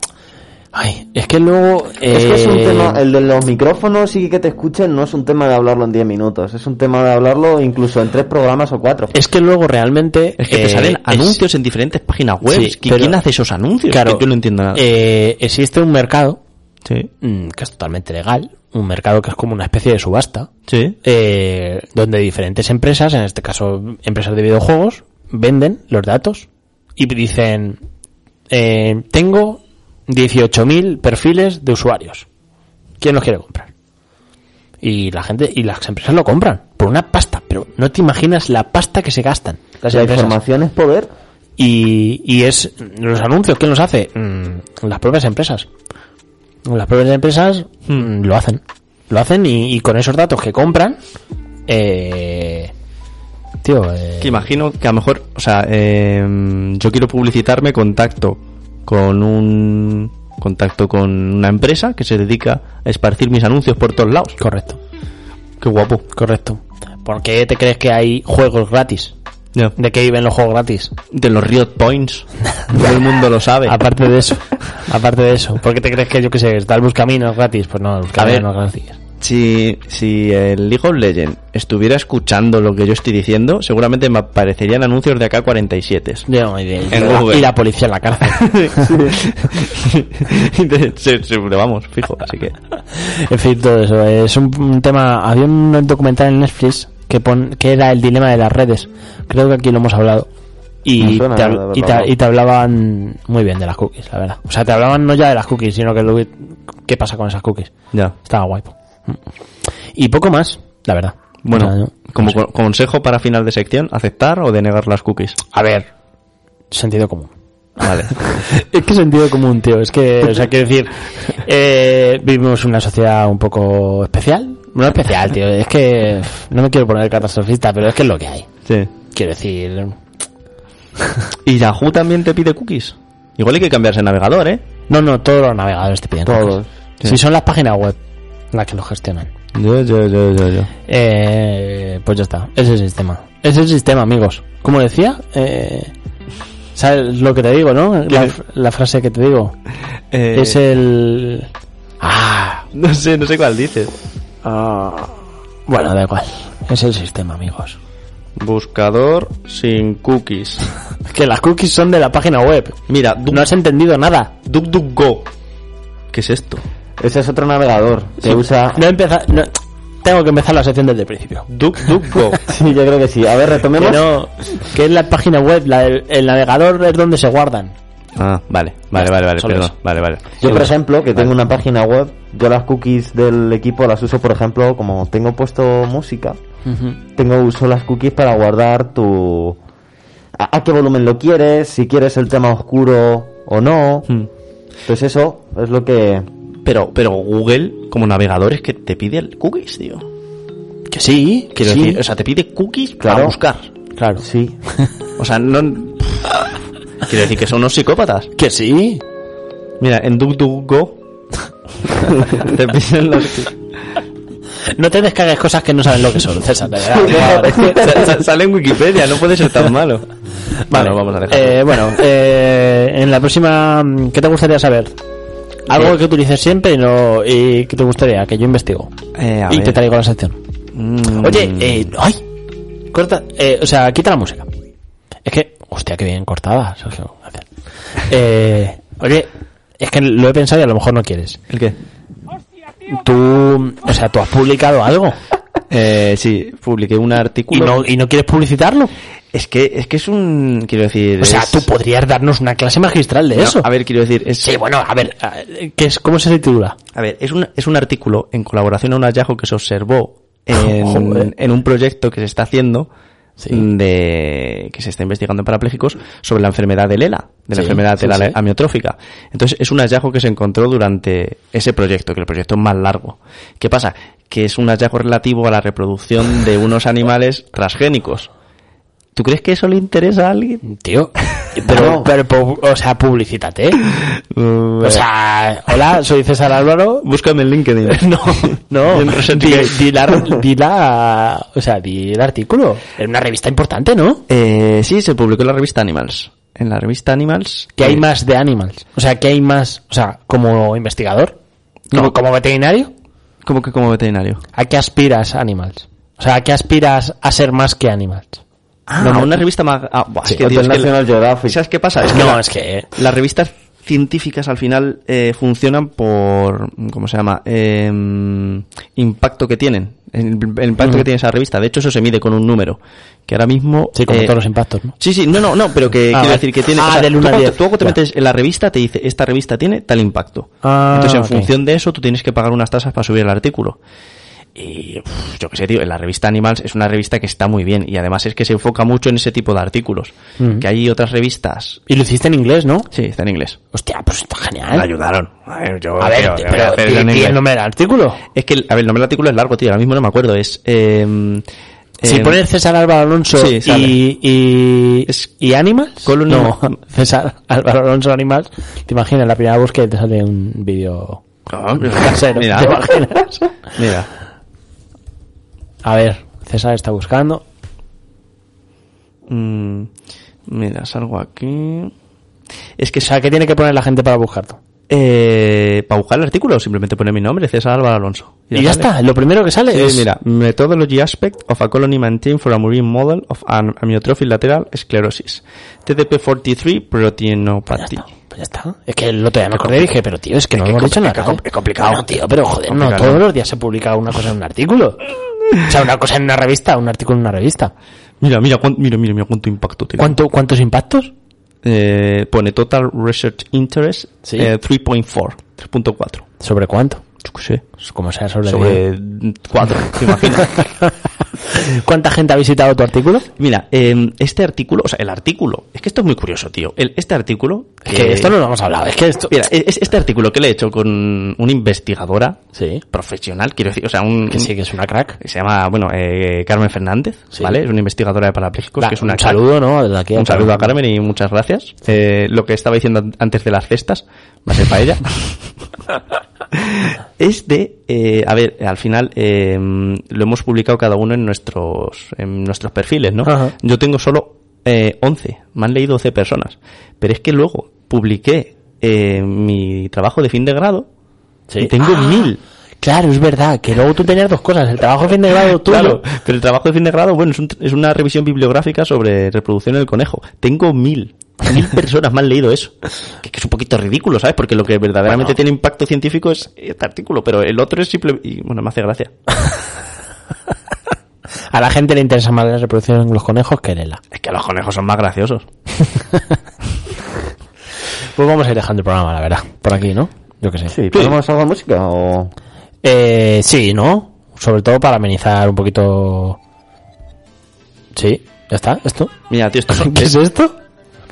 Speaker 1: ay, es que luego.
Speaker 4: Es que es un
Speaker 1: eh,
Speaker 4: tema, el de los micrófonos y que te escuchen no es un tema de hablarlo en 10 minutos, es un tema de hablarlo incluso en tres programas o cuatro.
Speaker 1: Es que luego realmente.
Speaker 2: Es que te
Speaker 1: eh,
Speaker 2: salen
Speaker 1: es-
Speaker 2: anuncios en diferentes páginas web.
Speaker 1: Sí,
Speaker 2: ¿Qui-
Speaker 1: pero-
Speaker 2: ¿Quién hace esos anuncios?
Speaker 1: Claro,
Speaker 2: Que yo no entiendo nada.
Speaker 1: eh, existe un mercado
Speaker 2: sí,
Speaker 1: mm, que es totalmente legal, un mercado que es como una especie de subasta,
Speaker 2: sí.
Speaker 1: eh, donde diferentes empresas, en este caso empresas de videojuegos, venden los datos y dicen, eh, tengo 18.000 perfiles de usuarios. ¿Quién los quiere comprar? Y la gente y las empresas lo compran por una pasta, pero no te imaginas la pasta que se gastan las
Speaker 4: La
Speaker 1: empresas.
Speaker 4: información es poder.
Speaker 1: Y, y es los anuncios, ¿quién los hace? Mm, las propias empresas. Las propias empresas mm, lo hacen. Lo hacen y, y con esos datos que compran, eh, tío. eh,
Speaker 2: Que imagino que a lo mejor, o sea, eh, yo quiero publicitarme, contacto con un contacto con una empresa que se dedica a esparcir mis anuncios por todos lados.
Speaker 1: Correcto,
Speaker 2: Qué guapo.
Speaker 1: correcto. ¿Por qué te crees que hay juegos gratis? ¿De qué viven los juegos gratis?
Speaker 2: De los Riot Points. (laughs) Todo el mundo lo sabe.
Speaker 1: Aparte de eso, aparte de eso, ¿por qué te crees que yo qué sé, está el Buscaminos gratis? Pues no, el Buscaminos
Speaker 2: ver.
Speaker 1: no es gratis.
Speaker 2: Si, si el League of Legends estuviera escuchando lo que yo estoy diciendo, seguramente me aparecerían anuncios de AK-47.
Speaker 1: Yo no, y, y la-
Speaker 2: Google.
Speaker 1: y la policía en la cárcel. (laughs)
Speaker 2: se, se- (laughs) vamos, fijo, así que...
Speaker 1: en fin, todo eso. Es un, un tema. Había un documental en Netflix que, pon, que era el dilema de las redes. Creo que aquí lo hemos hablado. Y
Speaker 4: suena
Speaker 1: te, y, y hablaban muy bien de las cookies, la verdad. O sea, te hablaban no ya de las cookies, sino que lo, qué pasa con esas cookies.
Speaker 2: Ya.
Speaker 1: Estaba guay. Y poco más, la verdad.
Speaker 2: Bueno,
Speaker 1: O sea, yo-
Speaker 2: como co- consejo para final de sección, ¿aceptar o denegar las cookies?
Speaker 1: a ver, sentido común.
Speaker 2: Vale. (laughs)
Speaker 1: Es que sentido común, tío. Es que, o sea, quiero decir, eh, vivimos una sociedad un poco especial. No especial, tío. Es que no me quiero poner catastrofista, pero es que es lo que hay.
Speaker 2: sí.
Speaker 1: Quiero decir,
Speaker 2: ¿Y Yahoo también te pide cookies? Igual hay que cambiarse el navegador, ¿eh?
Speaker 1: no, no, todos los navegadores te piden.
Speaker 4: Todos.
Speaker 1: cookies. Si son las páginas web las que lo gestionan.
Speaker 2: Yo, yo, yo, yo, yo.
Speaker 1: Eh, pues ya está. Es el sistema. Es el sistema, amigos. Como decía, eh, ¿sabes lo que te digo, no? La, la frase que te digo.
Speaker 2: Eh,
Speaker 1: Es el... Ah,
Speaker 2: No sé, no sé cuál dices.
Speaker 1: bueno, da igual. Es el sistema, amigos.
Speaker 2: Buscador sin cookies. (laughs)
Speaker 1: Que las cookies son de la página web.
Speaker 2: Mira,
Speaker 1: No has entendido nada.
Speaker 2: DuckDuckGo. ¿Qué es esto?
Speaker 4: Ese es otro navegador que usa...
Speaker 1: No empieza... no- tengo que empezar la sección desde el principio.
Speaker 2: DuckDuckGo. (laughs)
Speaker 4: Sí, yo creo que sí. A ver,
Speaker 1: Que
Speaker 4: retomemos.
Speaker 1: no, que es la página web, la del- el navegador es donde se guardan.
Speaker 2: ah, vale, vale, vale, vale, perdón. Vale, vale.
Speaker 4: Yo, por ejemplo, que tengo una página web, yo las cookies del equipo las uso, por ejemplo, como tengo puesto música, tengo uso las cookies para guardar tu... A, a qué volumen lo quieres, si quieres el tema oscuro o no.
Speaker 2: Hmm.
Speaker 4: Pues eso es lo que...
Speaker 2: Pero, pero Google, como navegador, es que te pide el cookies, tío.
Speaker 1: Que sí, que sí.
Speaker 2: decir, o sea, te pide cookies
Speaker 4: Claro.
Speaker 2: para buscar.
Speaker 1: claro.
Speaker 4: Sí.
Speaker 2: O sea, no... Quiero decir que son unos psicópatas.
Speaker 1: Que sí.
Speaker 2: Mira, en DuckDuckGo (laughs) te piden los...
Speaker 1: No te descargues cosas que no sabes lo que son, César. (laughs)
Speaker 2: Sale en Wikipedia, no puede ser tan malo.
Speaker 1: Vale,
Speaker 2: Bueno, vamos a dejar.
Speaker 1: Eh, bueno, eh, en la próxima, ¿qué te gustaría saber? Algo
Speaker 2: Eh.
Speaker 1: que utilices siempre y, no, y que te gustaría, que yo investigo.
Speaker 2: Eh, a
Speaker 1: y
Speaker 2: ver.
Speaker 1: te traigo la sección.
Speaker 2: Mm.
Speaker 1: Oye, eh, ¡ay! Corta, eh, o sea, quita la música. Es que, hostia, qué bien cortada, Sergio. Gracias. (laughs) Eh, oye, es que lo he pensado y a lo mejor no quieres.
Speaker 2: ¿El qué?
Speaker 1: Tú, o sea, tú has publicado algo (laughs)
Speaker 2: Eh, sí, publiqué un
Speaker 1: y
Speaker 2: artículo.
Speaker 1: no, y no quieres publicitarlo.
Speaker 2: Es que, es que es un. Quiero decir.
Speaker 1: O sea,
Speaker 2: es-
Speaker 1: tú podrías darnos una clase magistral de
Speaker 2: No,
Speaker 1: eso.
Speaker 2: A ver, quiero decir. Es,
Speaker 1: Sí, bueno, a ver, ¿qué es, ¿cómo se titula?
Speaker 2: A ver, es un, es un artículo en colaboración a un hallazgo que se observó en, (laughs) en un proyecto que se está haciendo
Speaker 1: Sí.
Speaker 2: de que se está investigando en parapléjicos sobre la enfermedad de Lela, de la
Speaker 1: Sí,
Speaker 2: enfermedad
Speaker 1: sí,
Speaker 2: de la amiotrófica. Entonces es un hallazgo que se encontró durante ese proyecto, que el proyecto es más largo. ¿Qué pasa? Que es un hallazgo relativo a la reproducción de unos animales (laughs) transgénicos. ¿Tú crees que eso le interesa a alguien?
Speaker 1: Tío, pero, (laughs) pero, o sea, publicítate.
Speaker 2: Uh,
Speaker 1: O sea, hola, soy César Álvaro.
Speaker 2: búscame en LinkedIn. (laughs)
Speaker 1: No, no, (laughs) di, di la, di la, o sea, di el artículo. En una revista importante, ¿no?
Speaker 2: Eh, sí, se publicó en la revista Animals. En la revista Animals.
Speaker 1: Que hay
Speaker 2: eh,
Speaker 1: más de animals. O sea, que hay más, o sea, como investigador, como, como veterinario,
Speaker 2: ¿Cómo que como veterinario?
Speaker 1: ¿a qué aspiras animals? O sea, ¿a qué aspiras a ser más que animals?
Speaker 2: Ah, no, una revista más... Ah, buah,
Speaker 4: Sí,
Speaker 2: es que, tío, es que
Speaker 4: Geographic.
Speaker 2: ¿Sabes qué pasa? Es que
Speaker 1: No,
Speaker 2: la-
Speaker 1: es que...
Speaker 2: las revistas científicas al final eh, funcionan por... ¿Cómo se llama? Eh, impacto que tienen. El, el impacto que tiene esa revista. De hecho, eso se mide con un número. Que ahora mismo...
Speaker 1: Sí, como
Speaker 2: eh,
Speaker 1: todos los impactos, ¿no?
Speaker 2: Sí, sí, no, no, no, pero que (laughs)
Speaker 1: Ah,
Speaker 2: quiero decir que tiene...
Speaker 1: Ah,
Speaker 2: o sea,
Speaker 1: del
Speaker 2: tú cuando-
Speaker 1: diez.
Speaker 2: tú cuando te metes en la revista te dice, esta revista tiene tal impacto.
Speaker 1: Ah,
Speaker 2: Entonces, en función de eso, tú tienes que pagar unas tasas para subir el artículo. Y uf, yo qué sé, tío, en la revista Animals es una revista que está muy bien y además es que se enfoca mucho en ese tipo de artículos.
Speaker 1: Mm.
Speaker 2: Que hay otras revistas.
Speaker 1: Y lo hiciste en inglés, ¿no?
Speaker 2: Sí, está en inglés.
Speaker 1: Hostia, pues está genial.
Speaker 2: Me ayudaron. A ver, yo,
Speaker 1: A ver,
Speaker 2: tío,
Speaker 1: pero di
Speaker 2: inglés.
Speaker 1: el nombre del artículo.
Speaker 2: Es que, a ver, el nombre del artículo es largo, tío, ahora mismo no me acuerdo. Es, eh,
Speaker 1: Si
Speaker 2: Eh,
Speaker 1: pones César Álvaro Alonso
Speaker 2: Sí,
Speaker 1: y, y,
Speaker 2: Es-
Speaker 1: y Animals, no, (laughs) César Álvaro Alonso Animals, te imaginas la primera búsqueda te sale un vídeo
Speaker 2: mira,
Speaker 1: casero,
Speaker 2: mira.
Speaker 1: ¿te imaginas?
Speaker 2: Mira.
Speaker 1: A ver, César está buscando.
Speaker 2: Mm, mira, salgo aquí. Es que
Speaker 1: O sea, ¿qué tiene que poner la gente para buscarlo?
Speaker 2: eh, para buscar el artículo simplemente pone mi nombre, César Álvaro Alonso.
Speaker 1: Y ya
Speaker 2: sale.
Speaker 1: está, lo primero que sale
Speaker 2: Sí,
Speaker 1: es...
Speaker 2: mira, methodology aspect of a colony maintained for a marine model of an amyotrophic lateral sclerosis. TDP43
Speaker 1: Pues ya
Speaker 2: proteinopathy.
Speaker 1: está, pues ya está. Es que el otro día me acordé y dije, pero tío, es que no hemos dicho nada.
Speaker 2: es complicado.
Speaker 1: Tío, pero joder, no todos los días se publica una cosa en un artículo. O sea, una cosa en una revista, un artículo en una revista.
Speaker 2: Mira, mira, cuán- mira, mira, mira cuánto impacto tiene.
Speaker 1: ¿Cuánto, ¿Cuántos impactos?
Speaker 2: Eh, pone total research interest
Speaker 1: Sí.
Speaker 2: eh, 3.4, 3.4.
Speaker 1: ¿Sobre cuánto?
Speaker 2: Yo qué sé.
Speaker 1: Como sea sobre,
Speaker 2: Sobre 4, te imaginas. (laughs)
Speaker 1: ¿Cuánta gente ha visitado tu artículo?
Speaker 2: Mira, eh, este artículo, o sea, el artículo, es que esto es muy curioso, tío. El, este artículo...
Speaker 1: Es que esto no lo hemos hablado, es que esto...
Speaker 2: Mira, es, este artículo que le he hecho con una investigadora
Speaker 1: Sí.
Speaker 2: profesional, quiero decir, o sea, un...
Speaker 1: Que sí, que es una crack.
Speaker 2: se llama, bueno, eh, Carmen Fernández,
Speaker 1: Sí.
Speaker 2: ¿vale? Es una investigadora de parapléjicos, que es una
Speaker 1: un
Speaker 2: crack.
Speaker 1: saludo, ¿no? Desde aquí
Speaker 2: Un saludo a Carmen y muchas gracias. Eh, lo que estaba diciendo an- antes de las cestas, va a ser para ella. (laughs) es de, eh, a ver, al final eh, lo hemos publicado cada uno en nuestros, en nuestros perfiles, ¿no?
Speaker 1: Ajá.
Speaker 2: Yo tengo solo eh, 11, me han leído 12 personas, pero es que luego publiqué eh, mi trabajo de fin de grado
Speaker 1: Sí.
Speaker 2: y tengo
Speaker 1: Ah,
Speaker 2: mil.
Speaker 1: Claro, es verdad, que luego tú tenías dos cosas, el trabajo de fin de grado tuyo.
Speaker 2: Claro, pero el trabajo de fin de grado, bueno, es, un- es una revisión bibliográfica sobre reproducción del conejo. Tengo mil. Mil (laughs) personas me han leído eso. Que, que es un poquito ridículo, ¿sabes? Porque lo que verdaderamente
Speaker 1: Bueno.
Speaker 2: tiene impacto científico es este artículo, pero el otro es simple... Y bueno, me hace gracia. (laughs)
Speaker 1: A la gente le interesa más la reproducción en los conejos que en ella.
Speaker 2: Es que los conejos son más graciosos. (laughs)
Speaker 1: Pues vamos a ir dejando el programa, la verdad. Por aquí, ¿no? Yo qué sé.
Speaker 4: Sí, ¿ponemos algo de música o...?
Speaker 1: Eh, sí, ¿no? Sobre todo para amenizar un poquito... Sí, ya está, esto.
Speaker 2: Mira, tío, esto. (laughs)
Speaker 1: ¿Qué es esto?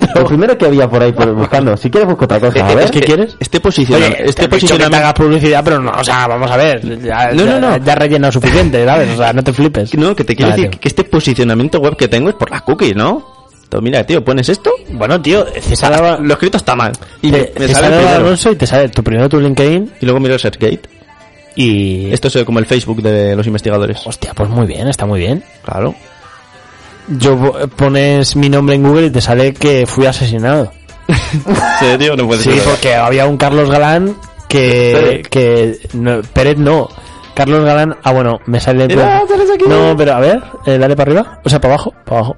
Speaker 1: (laughs)
Speaker 4: Lo primero que había por ahí por buscando. Si quieres busco otra cosa, a
Speaker 2: Eh,
Speaker 4: ver.
Speaker 2: es que quieres este posiciona-
Speaker 1: Oye,
Speaker 2: este posicionamiento
Speaker 1: hagas publicidad, pero no, o sea, vamos a ver. Ya,
Speaker 2: No, no,
Speaker 1: ya-
Speaker 2: no.
Speaker 1: Ya has rellenado suficiente, ¿sabes? O sea, no te flipes.
Speaker 2: no que te quiero
Speaker 1: Vale,
Speaker 2: decir
Speaker 1: tío.
Speaker 2: que este posicionamiento web que tengo es por las cookies ¿no? Entonces, mira tío pones esto
Speaker 1: Bueno, tío, César
Speaker 2: lo escrito está mal y me,
Speaker 1: te-
Speaker 2: me
Speaker 1: César
Speaker 2: sale.
Speaker 1: Alonso y te sale tu primero tu LinkedIn
Speaker 2: y luego miro el SearchGate
Speaker 1: y...
Speaker 2: esto es como el Facebook de los investigadores
Speaker 1: Hostia, pues muy bien, está muy bien.
Speaker 2: claro
Speaker 1: Yo po- pones mi nombre en Google y te sale que fui asesinado. (laughs)
Speaker 2: serio no puede
Speaker 1: Sí,
Speaker 2: ser
Speaker 1: porque había un Carlos Galán que... que no, Pérez no. Carlos Galán... Ah, bueno, me sale...
Speaker 2: Mira, sales aquí.
Speaker 1: No, pero a ver, eh, dale para arriba. O sea, para abajo, para abajo.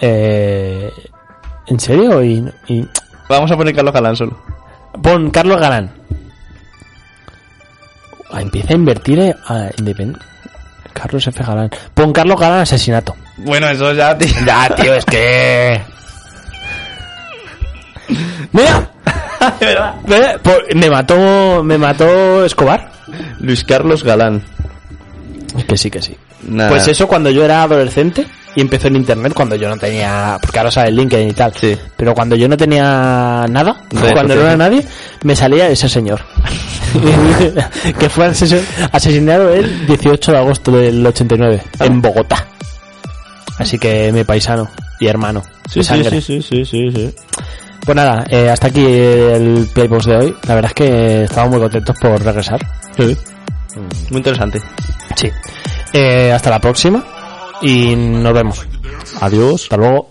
Speaker 1: Eh, ¿En serio? Y, y-
Speaker 2: Vamos a poner Carlos Galán solo.
Speaker 1: Pon Carlos Galán. Ah, empieza a invertir eh, a independ- Carlos F. Galán. Pon Carlos Galán asesinato.
Speaker 2: Bueno, eso ya, tío. (laughs)
Speaker 1: Ya, tío, es que... Mira, (laughs) Ve, por- me mató, me mató Escobar.
Speaker 2: Luis Carlos Galán.
Speaker 1: Que sí, que sí.
Speaker 2: Nada.
Speaker 1: Pues eso cuando yo era adolescente y empezó en internet cuando yo no tenía, porque ahora sale el LinkedIn y tal.
Speaker 2: Sí.
Speaker 1: Pero cuando yo no tenía nada, cuando no era nadie, me salía ese señor. (laughs) que fue asesin- asesinado el 18 de agosto del 89 en Bogotá. Así que mi paisano y hermano.
Speaker 2: Sí, sí, sí, sí, sí, sí, sí.
Speaker 1: Pues nada, eh, hasta aquí el Playbox de hoy. La verdad es que estamos muy contentos por regresar.
Speaker 2: Sí. Muy interesante.
Speaker 1: Sí. Eh, hasta la próxima y nos vemos.
Speaker 2: Adiós.
Speaker 1: Hasta luego.